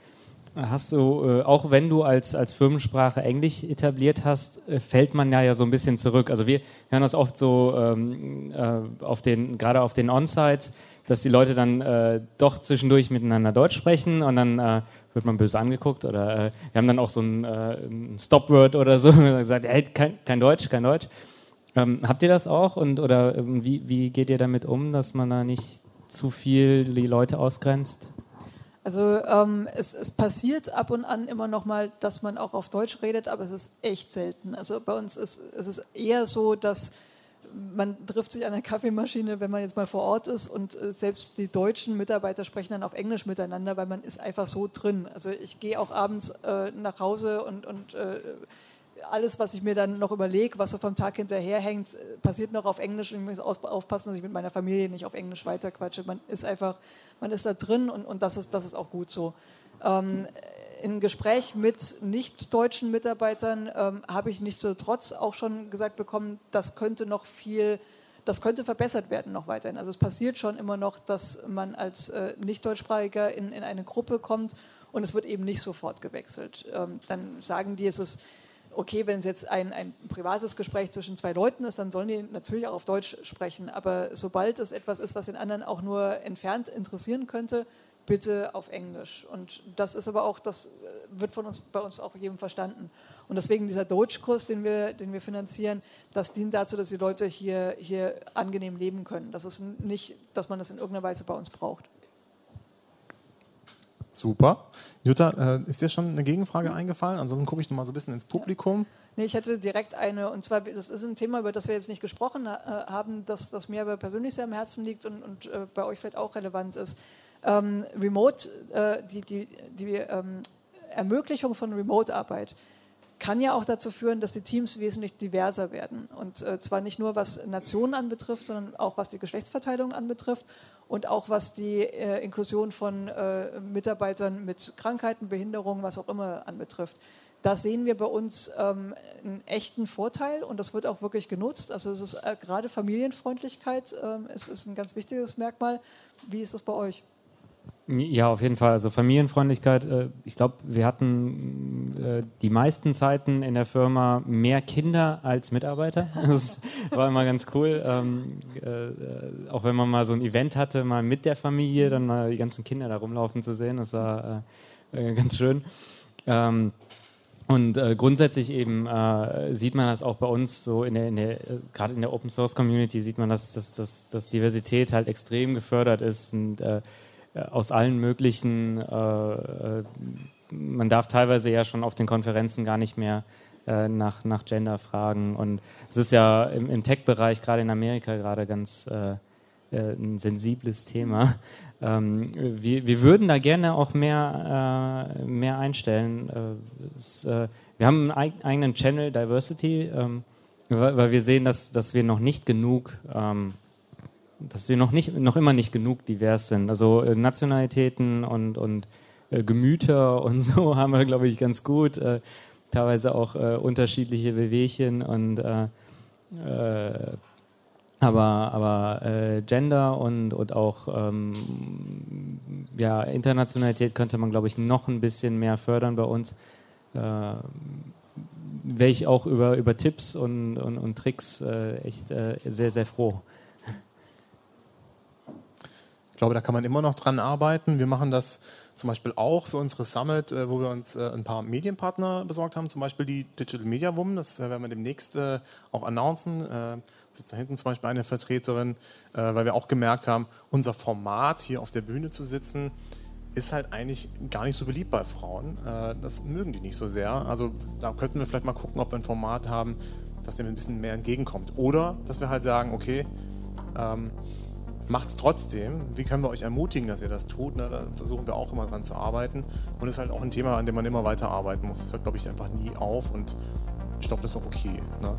hast du, äh, auch wenn du als, als Firmensprache Englisch etabliert hast, äh, fällt man ja, ja so ein bisschen zurück. Also wir hören das oft so ähm, äh, auf den, gerade auf den On-Sites, dass die Leute dann äh, doch zwischendurch miteinander Deutsch sprechen und dann äh, wird man böse angeguckt oder äh, wir haben dann auch so ein, ein Stopword oder so gesagt, hey, kein, kein Deutsch, kein Deutsch. Ähm, habt ihr das auch und oder ähm, wie, wie geht ihr damit um, dass man da nicht zu viel die Leute ausgrenzt? Also ähm, es, es, passiert ab und an immer noch mal, dass man auch auf Deutsch redet, aber es ist echt selten. Also bei uns ist es ist eher so, dass man trifft sich an der Kaffeemaschine, wenn man jetzt mal vor Ort ist und äh, selbst die deutschen Mitarbeiter sprechen dann auf Englisch miteinander, weil man ist einfach so drin. Also ich gehe auch abends äh, nach Hause und, und äh, alles, was ich mir dann noch überlege, was so vom Tag hinterher hängt, äh, passiert noch auf Englisch. Ich muss aufpassen, dass ich mit meiner Familie nicht auf Englisch weiterquatsche. Man ist einfach, man ist da drin und, und das, ist, das ist auch gut so. Ähm, in Gespräch mit nicht-deutschen Mitarbeitern ähm, habe ich nichtsdestotrotz auch schon gesagt bekommen, das könnte noch viel, das könnte verbessert werden noch weiterhin. Also es passiert schon immer noch, dass man als äh, nicht-deutschsprachiger in, in eine Gruppe kommt und es wird eben nicht sofort gewechselt. Ähm, dann sagen die, es ist okay, wenn es jetzt ein, ein privates Gespräch zwischen zwei Leuten ist, dann sollen die natürlich auch auf Deutsch sprechen. Aber sobald es etwas ist, was den anderen auch nur entfernt interessieren könnte, bitte auf Englisch. Und das ist aber auch, das äh, wird von uns bei uns auch jedem verstanden. Und deswegen dieser Deutschkurs, den wir, den wir finanzieren, das dient dazu, dass die Leute hier, hier angenehm leben können. Das ist nicht, dass man das in irgendeiner Weise bei uns braucht. Super. Jutta, äh, ist dir schon eine Gegenfrage eingefallen? Ansonsten gucke ich noch mal so ein bisschen ins Publikum. Nee, ich hätte direkt eine, und zwar, das ist ein Thema, über das wir jetzt nicht gesprochen äh, haben, das, das mir aber persönlich sehr am Herzen liegt und, und äh, bei euch vielleicht auch relevant ist. Ähm, Remote, die, die, die ähm, Ermöglichung von Remote-Arbeit kann ja auch dazu führen, dass die Teams wesentlich diverser werden. Und äh, zwar nicht nur was Nationen anbetrifft, sondern auch was die Geschlechtsverteilung anbetrifft und auch was die äh, Inklusion von äh, Mitarbeitern mit Krankheiten, Behinderungen, was auch immer anbetrifft. Da sehen wir bei uns ähm, einen echten Vorteil und das wird auch wirklich genutzt. Also es ist äh, gerade Familienfreundlichkeit, ähm, es ist ein ganz wichtiges Merkmal. Wie ist das bei euch? Ja, auf jeden Fall. Also Familienfreundlichkeit. Äh, ich glaube, wir hatten äh, die meisten Zeiten in der Firma mehr Kinder als Mitarbeiter. Das war immer ganz cool. Ähm, äh, auch wenn man mal so ein Event hatte, mal mit der Familie, dann mal die ganzen Kinder da rumlaufen zu sehen, das war ganz schön. Ähm, Und äh, grundsätzlich eben äh, sieht man das auch bei uns so in der, in der äh, gerade in der Open Source Community sieht man, dass, dass, dass, dass Diversität halt extrem gefördert ist und aus allen möglichen, äh, äh, man darf teilweise ja schon auf den Konferenzen gar nicht mehr nach, nach Gender fragen. Und es ist ja im, im Tech-Bereich, gerade in Amerika, gerade ganz ein sensibles Thema. Ähm, wir, wir, würden da gerne auch mehr, äh, mehr einstellen. Äh, es, äh, wir haben einen eigenen Channel Diversity, ähm, weil, wir sehen, dass, dass wir noch nicht genug, ähm, dass wir noch, nicht, noch immer nicht genug divers sind. Also äh, Nationalitäten und, und äh, Gemüter und so haben wir, glaube ich, ganz gut. Äh, teilweise auch unterschiedliche Bewegchen und aber, aber äh, Gender und, und auch ähm, ja, Internationalität könnte man, glaube ich, noch ein bisschen mehr fördern bei uns. Äh, Wäre ich auch über, über Tipps und, und, und Tricks äh, echt äh, sehr, sehr froh. Ich glaube, da kann man immer noch dran arbeiten. Wir machen das zum Beispiel auch für unsere Summit, äh, wo wir uns äh, ein paar Medienpartner besorgt haben, zum Beispiel die Digital Media Woman. Das äh, werden wir demnächst äh, auch announcen sitzt da hinten zum Beispiel eine Vertreterin, äh, weil wir auch gemerkt haben, unser Format hier auf der Bühne zu sitzen, ist halt eigentlich gar nicht so beliebt bei Frauen. Äh, das mögen die nicht so sehr. Also da könnten wir vielleicht mal gucken, ob wir ein Format haben, das dem ein bisschen mehr entgegenkommt. Oder dass wir halt sagen, okay, ähm, macht es trotzdem. Wie können wir euch ermutigen, dass ihr das tut? Ne? Da versuchen wir auch immer dran zu arbeiten. Und es ist halt auch ein Thema, an dem man immer weiter arbeiten muss. Es hört, glaube ich, einfach nie auf und ich glaube, das ist auch okay. Ne?